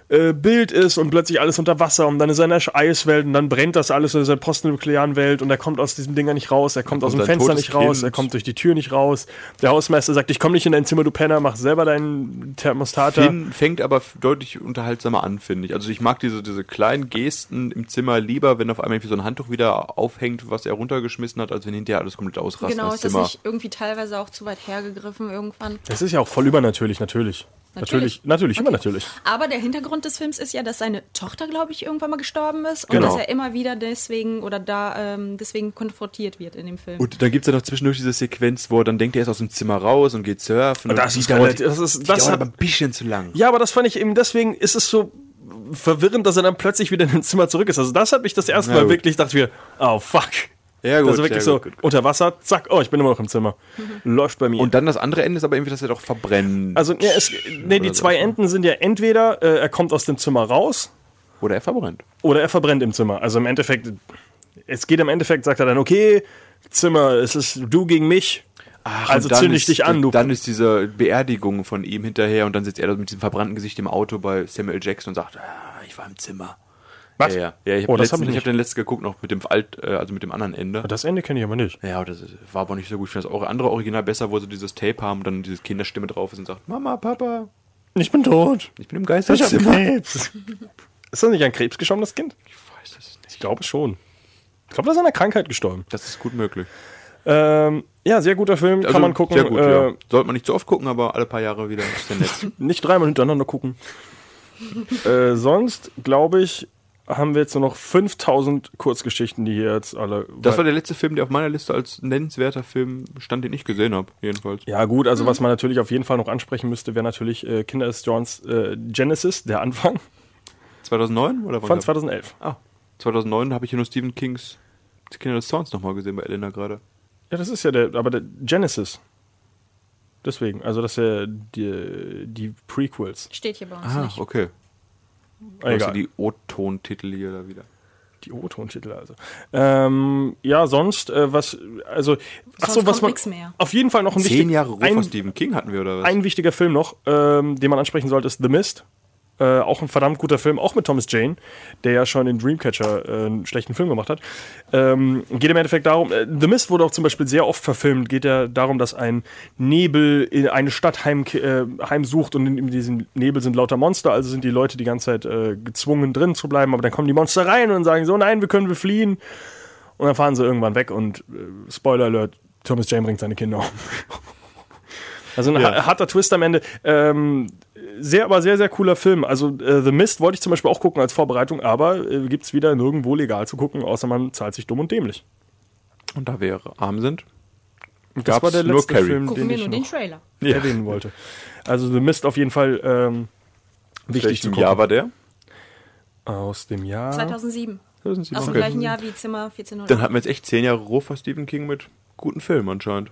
äh, Bild ist und plötzlich alles unter Wasser und dann ist er in der Eiswelt und dann brennt das alles in dieser postnuklearen Welt und er kommt aus diesem Dinger nicht raus, er kommt aus dem Fenster nicht raus, Kind. er kommt durch die Tür nicht raus. Der Hausmeister sagt, ich komme nicht in dein Zimmer, du Penner, mach selber deinen Thermostat. da. Finn fängt aber deutlich unterhaltsamer an, finde ich. Also ich mag diese, diese kleinen Gesten im Zimmer lieber, wenn auf einmal irgendwie so ein Handtuch wieder aufhängt, was er runtergeschmissen hat, als wenn hinterher alles komplett ausrastet. Genau, das ist das nicht irgendwie teilweise auch zu weit hergegriffen irgendwann? Das ist ja auch voll übernatürlich, natürlich. Natürlich, natürlich, immer Okay. natürlich. Aber der Hintergrund des Films ist ja, dass seine Tochter, glaube ich, irgendwann mal gestorben ist und Genau. dass er immer wieder deswegen oder da ähm, deswegen konfrontiert wird in dem Film. Und dann gibt es ja noch zwischendurch diese Sequenz, wo er dann denkt, er ist aus dem Zimmer raus und geht surfen. Und das die ist dauert, relativ- das ist- die das dauert hat- aber ein bisschen zu lang. Ja, aber das fand ich eben, deswegen ist es so verwirrend, dass er dann plötzlich wieder in dem Zimmer zurück ist. Also das hat mich das erste Na Mal gut. wirklich, dachte ich mir, oh fuck. Ja, gut, also wirklich ja, so, gut, gut, gut. unter Wasser, zack, oh, ich bin immer noch im Zimmer. Läuft bei mir. Und dann das andere Ende ist aber irgendwie, dass er doch verbrennt. also, nee, es, nee, die zwei Enden sind ja entweder, äh, er kommt aus dem Zimmer raus Oder er verbrennt. oder er verbrennt im Zimmer. Also im Endeffekt, es geht im Endeffekt, sagt er dann, okay, Zimmer, es ist du gegen mich. also Und dann zünde ich dich an, du. Dann ist diese Beerdigung von ihm hinterher und dann sitzt er mit diesem verbrannten Gesicht im Auto bei Samuel Jackson und sagt, ah, ich war im Zimmer. Was? Ja, ja. ja ich Oh, habe das hab ich hab den letzten geguckt, noch mit dem Alt, äh, also mit dem anderen Ende. das Ende kenne ich aber nicht. Ja, das war aber nicht so gut. Ich finde das auch andere Original besser, wo sie dieses Tape haben und dann diese Kinderstimme drauf ist und sagt, Mama, Papa, Ich bin tot. ich bin im Ich habe. Krebs. ist das nicht an Krebs gestorben, das Kind? Ich weiß es nicht. Ich glaube schon. Ich glaube, das ist an einer Krankheit gestorben. Das ist gut möglich. Ähm, ja, sehr guter Film, kann Also, man gucken. Sehr gut, äh, ja. Sollte man nicht zu oft gucken, aber alle paar Jahre wieder. Ist nett. Nicht dreimal hintereinander gucken. äh, sonst, glaube ich, haben wir jetzt nur noch 5000 Kurzgeschichten, die hier jetzt alle. Das war der letzte Film, der auf meiner Liste als nennenswerter Film stand, den ich gesehen habe, jedenfalls. ja, gut, also was man natürlich auf jeden Fall noch ansprechen müsste, wäre natürlich äh, Kinder des Johns äh, Genesis, der Anfang 2009 oder wann? von 2011. Ah, 2009 habe ich hier nur Stephen Kings Kinder des Zorns nochmal gesehen bei Elena gerade. Ja, das ist ja der, aber der Genesis. Deswegen, also das ist ja die, die Prequels. Steht hier bei uns Ah, nicht. okay. Ah, Also egal. die O-Ton-Titel hier da wieder. Die O-Ton-Titel also. Ähm, ja, sonst, äh, was, also, achso, Sonst was man, auf jeden Fall noch ein, Zehn wichtig, Jahre Ruhe ein, von Stephen King hatten wir, oder was? ein wichtiger Film noch, ähm, den man ansprechen sollte, ist The Mist. Äh, auch ein verdammt guter Film, auch mit Thomas Jane, der ja schon in Dreamcatcher äh, einen schlechten Film gemacht hat. Ähm, geht im Endeffekt darum, äh, The Mist wurde auch zum Beispiel sehr oft verfilmt, geht ja darum, dass ein Nebel in eine Stadt heim, äh, heimsucht und in, in diesem Nebel sind lauter Monster, also sind die Leute die ganze Zeit äh, gezwungen drin zu bleiben, aber dann kommen die Monster rein und sagen so, nein, wir können wir fliehen. Und dann fahren sie irgendwann weg und Spoiler Alert, Thomas Jane bringt seine Kinder um. Also ein ha- harter Twist am Ende. Ähm, sehr, aber sehr, sehr cooler Film. Also äh, The Mist wollte ich zum Beispiel auch gucken als Vorbereitung, aber äh, gibt es wieder nirgendwo legal zu gucken, außer man zahlt sich dumm und dämlich. Und da wir arm sind, war der nur letzte Carrie. Film, Gucken den wir ich nur noch den Trailer. erwähnen wollte. Also The Mist auf jeden Fall ähm, wichtig zu gucken. Jahr war der? Aus dem Jahr 2007. Aus dem Okay. gleichen Jahr wie Zimmer 1400. Dann hatten wir jetzt echt zehn Jahre von Stephen King mit guten Filmen anscheinend.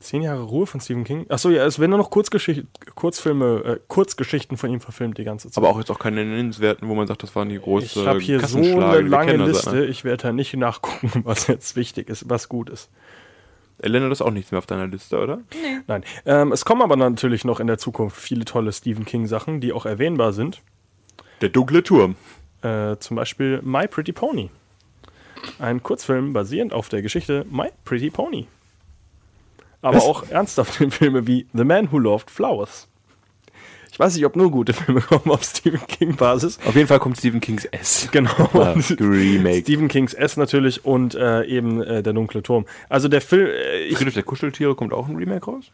Zehn Jahre Ruhe von Stephen King. Achso, ja, es werden nur noch Kurzgeschicht Kurzfilme, äh, Kurzgeschichten von ihm verfilmt die ganze Zeit. Aber auch jetzt auch keine nennenswerten, wo man sagt, das waren die große ich habe hier so eine lange also, Liste. ne? Ich werde da nicht nachgucken, was jetzt wichtig ist, was gut ist. Elena, das ist auch nichts mehr auf deiner Liste, oder? Nein. Ähm, es kommen aber natürlich noch in der Zukunft viele tolle Stephen King-Sachen, die auch erwähnbar sind. Der dunkle Turm. Äh, zum Beispiel My Pretty Pony. Ein Kurzfilm basierend auf der Geschichte My Pretty Pony. Aber Was? auch ernsthafte Filme wie The Man Who Loved Flowers. Ich weiß nicht, ob nur gute Filme kommen auf Stephen King-Basis. Auf jeden Fall kommt Stephen Kings S. Genau. Ah, Remake. Stephen Kings S natürlich und äh, eben äh, Der dunkle Turm. Also der Film. Äh, ich, Friedrich der Kuscheltiere kommt auch ein Remake raus?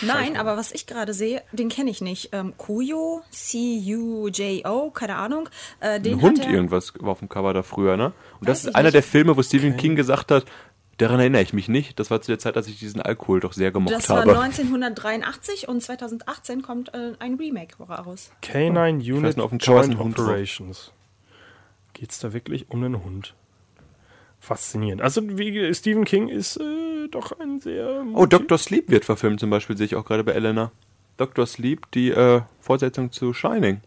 Nein, aber was ich gerade sehe, den kenne ich nicht. Ähm, Kuyo, C-U-J-O, keine Ahnung. Äh, den Ein Hund er, irgendwas war auf dem Cover da früher, ne? Und das ist einer nicht. der Filme, wo Stephen King gesagt hat, daran erinnere ich mich nicht. Das war zu der Zeit, als ich diesen Alkohol doch sehr gemocht Das war habe. 1983 und 2018 kommt äh, ein Remake raus. Canine Unit nur, auf Joint. Operations. Geht es da wirklich um einen Hund? Faszinierend. Also wie Stephen King ist äh, doch ein sehr. Oh, Dr. Sleep wird verfilmt zum Beispiel, sehe ich auch gerade bei Elena. Dr. Sleep, die äh, Fortsetzung zu Shining.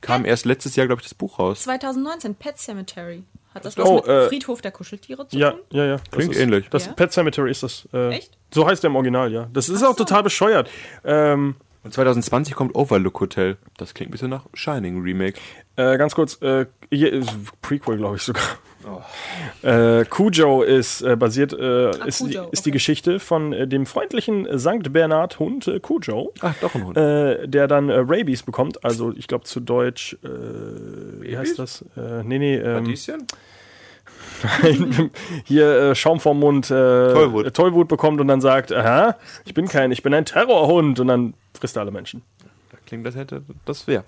Kam erst letztes Jahr, glaube ich, das Buch raus. 2019, Pet Cemetery. Hat das was Oh, mit äh, Friedhof der Kuscheltiere zu Ja, tun? ja, ja. Klingt ist, ähnlich. Das Ja? Pet Cemetery ist das. Äh, Echt? So heißt der im Original, ja. Das ist auch total bescheuert. Ähm, Und 2020 kommt Overlook Hotel. Das klingt ein bisschen nach Shining Remake. Äh, ganz kurz, äh, hier ist Prequel, glaube ich sogar. Äh, Cujo ist äh, basiert, äh, ist, die, Cujo, ist die. Geschichte von äh, dem freundlichen Sankt Bernhard Hund äh, Cujo, Ach, doch ein Hund. äh, der dann äh, Rabies bekommt. Also ich glaube zu Deutsch, äh, wie heißt das? Äh, nee, nee, ähm, Radieschen? hier äh, Schaum vom Mund, äh, Tollwut. äh, Tollwut bekommt und dann sagt, aha, ich bin kein, ich bin ein Terrorhund und dann frisst er alle Menschen. Da klingt, das hätte das wäre.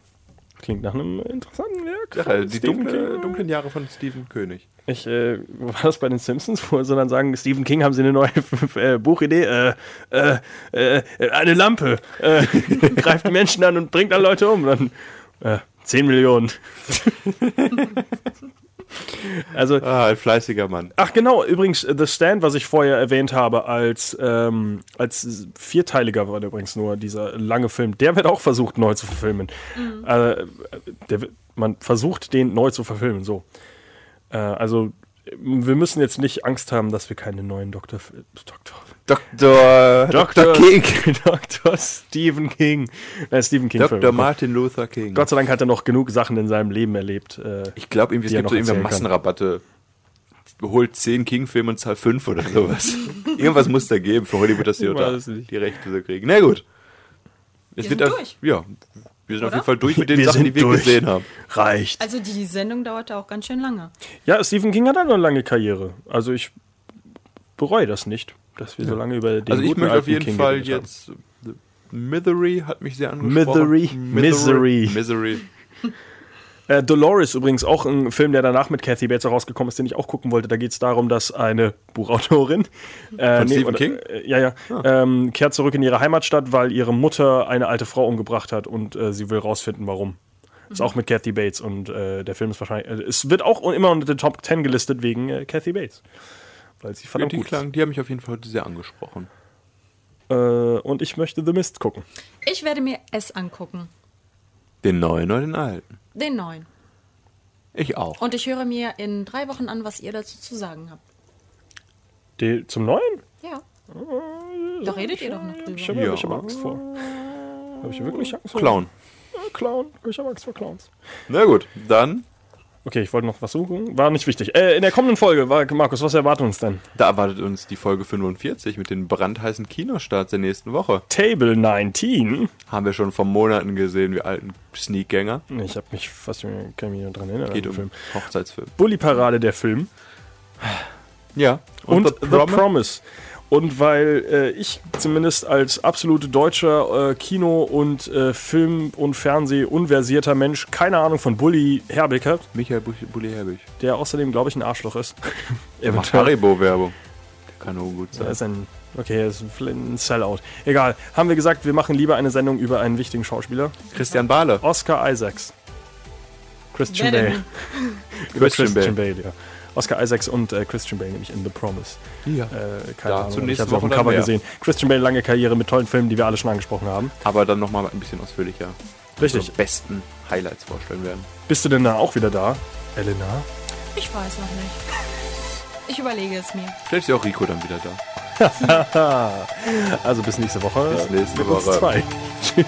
Klingt nach einem interessanten Werk. Ja, die Stephen dunkle, King. dunklen Jahre von Stephen König. Ich, äh, war das bei den Simpsons, wo sie dann sagen, Stephen King, haben sie eine neue äh, Buchidee? Äh, äh, äh, eine Lampe. Äh, greift die Menschen an und bringt dann Leute um. Dann, äh, 10 Millionen. also, Ah, ein fleißiger Mann. ach genau, übrigens, äh, The Stand, was ich vorher erwähnt habe, als, ähm, als vierteiliger war übrigens nur dieser lange Film, der wird auch versucht neu zu verfilmen. Äh, der, wird- man versucht, den neu zu verfilmen, so. Äh, also, wir müssen jetzt nicht Angst haben, dass wir keine neuen Dr. F- Dr. Dr. Dr. King. Dr. Stephen King. Nein, Stephen King. Dr. Martin Luther King. Gott sei Dank hat er noch genug Sachen in seinem Leben erlebt. Äh, Ich glaube, irgendwie, es die gibt so kann. Massenrabatte. Holt 10 King-Filme und zahl 5 oder sowas. Irgendwas muss da geben für Hollywood, dass sie Ich da die Rechte so kriegen. Na gut. Es Wir wird sind auf- durch. Ja, wir sind auf Oder? jeden Fall durch mit den Wir Sachen, die wir durch. gesehen haben. reicht. Also die Sendung dauerte auch ganz schön lange. Ja, Stephen King hat auch eine lange Karriere. Also ich bereue das nicht, dass wir so lange über den Also ich möchte auf jeden King Fall haben. jetzt äh, Misery hat mich sehr angesprochen. Misery. Misery. Misery. Äh, Dolores übrigens auch ein Film, der danach mit Kathy Bates rausgekommen ist, den ich auch gucken wollte. Da geht es darum, dass eine Buchautorin äh, Von Stephen King? Äh, ja, ja. Ähm, kehrt zurück in ihre Heimatstadt, weil ihre Mutter eine alte Frau umgebracht hat und äh, sie will rausfinden, warum. Ist auch mit Kathy Bates und äh, der Film ist wahrscheinlich. Äh, es wird auch immer unter den Top 10 gelistet wegen äh, Kathy Bates. Weil sie verdammt Die, gut ist. klang, die haben mich auf jeden Fall heute sehr angesprochen. Äh, und ich möchte The Mist gucken. Ich werde mir es angucken. Den neuen oder den alten? Den neuen. Ich auch. Und ich höre mir in drei Wochen an, was ihr dazu zu sagen habt. Die, zum neuen? Ja. Da redet ihr doch noch Ich drüber. habe Ja. ich hab Angst vor. Habe ich wirklich Angst vor? Clown. Ja, Clown. Ich habe Angst vor Clowns. Na gut, dann, Okay, ich wollte noch was suchen. War nicht wichtig. Äh, in der kommenden Folge, Markus, was erwartet uns denn? da erwartet uns die Folge 45 mit den brandheißen Kinostarts der nächsten Woche. Table 19. Haben wir schon vor Monaten gesehen, wir alten Sneakgänger. Ich habe mich fast kann mich nur dran erinnern. Geht um Film. Hochzeitsfilm. Bully Parade der Film Ja. und, The Promise? Und weil äh, ich zumindest als absolut deutscher äh, Kino- und äh, Film- und Fernseh-unversierter Mensch keine Ahnung von Bully Herbig hat, Michael Buch- Bulli Herbig. der außerdem, glaube ich, ein Arschloch ist. Er macht Haribo-Werbung. Der kann nur gut Er sein. ist ein, okay, er ist ein Sellout. Egal. Haben wir gesagt, wir machen lieber eine Sendung über einen wichtigen Schauspieler. Christian Bahle. Oscar Isaacs. Christian Bale. Christian Christian, Bale. Bale. ja. Oscar Isaacs und äh, Christian Bale, nämlich in The Promise. Ja. Äh, keine Dazu Ahnung, ich habe auf dem Cover mehr. gesehen. Christian Bale, lange Karriere mit tollen Filmen, die wir alle schon angesprochen haben. Aber dann nochmal ein bisschen ausführlicher. Richtig. Unsere besten Highlights vorstellen werden. Bist du denn da auch wieder da, Elena? Ich weiß noch nicht. Ich überlege es mir. Vielleicht ist ja auch Rico dann wieder da. Also bis nächste Woche. Bis nächste mit uns Woche. Zwei. Tschüss.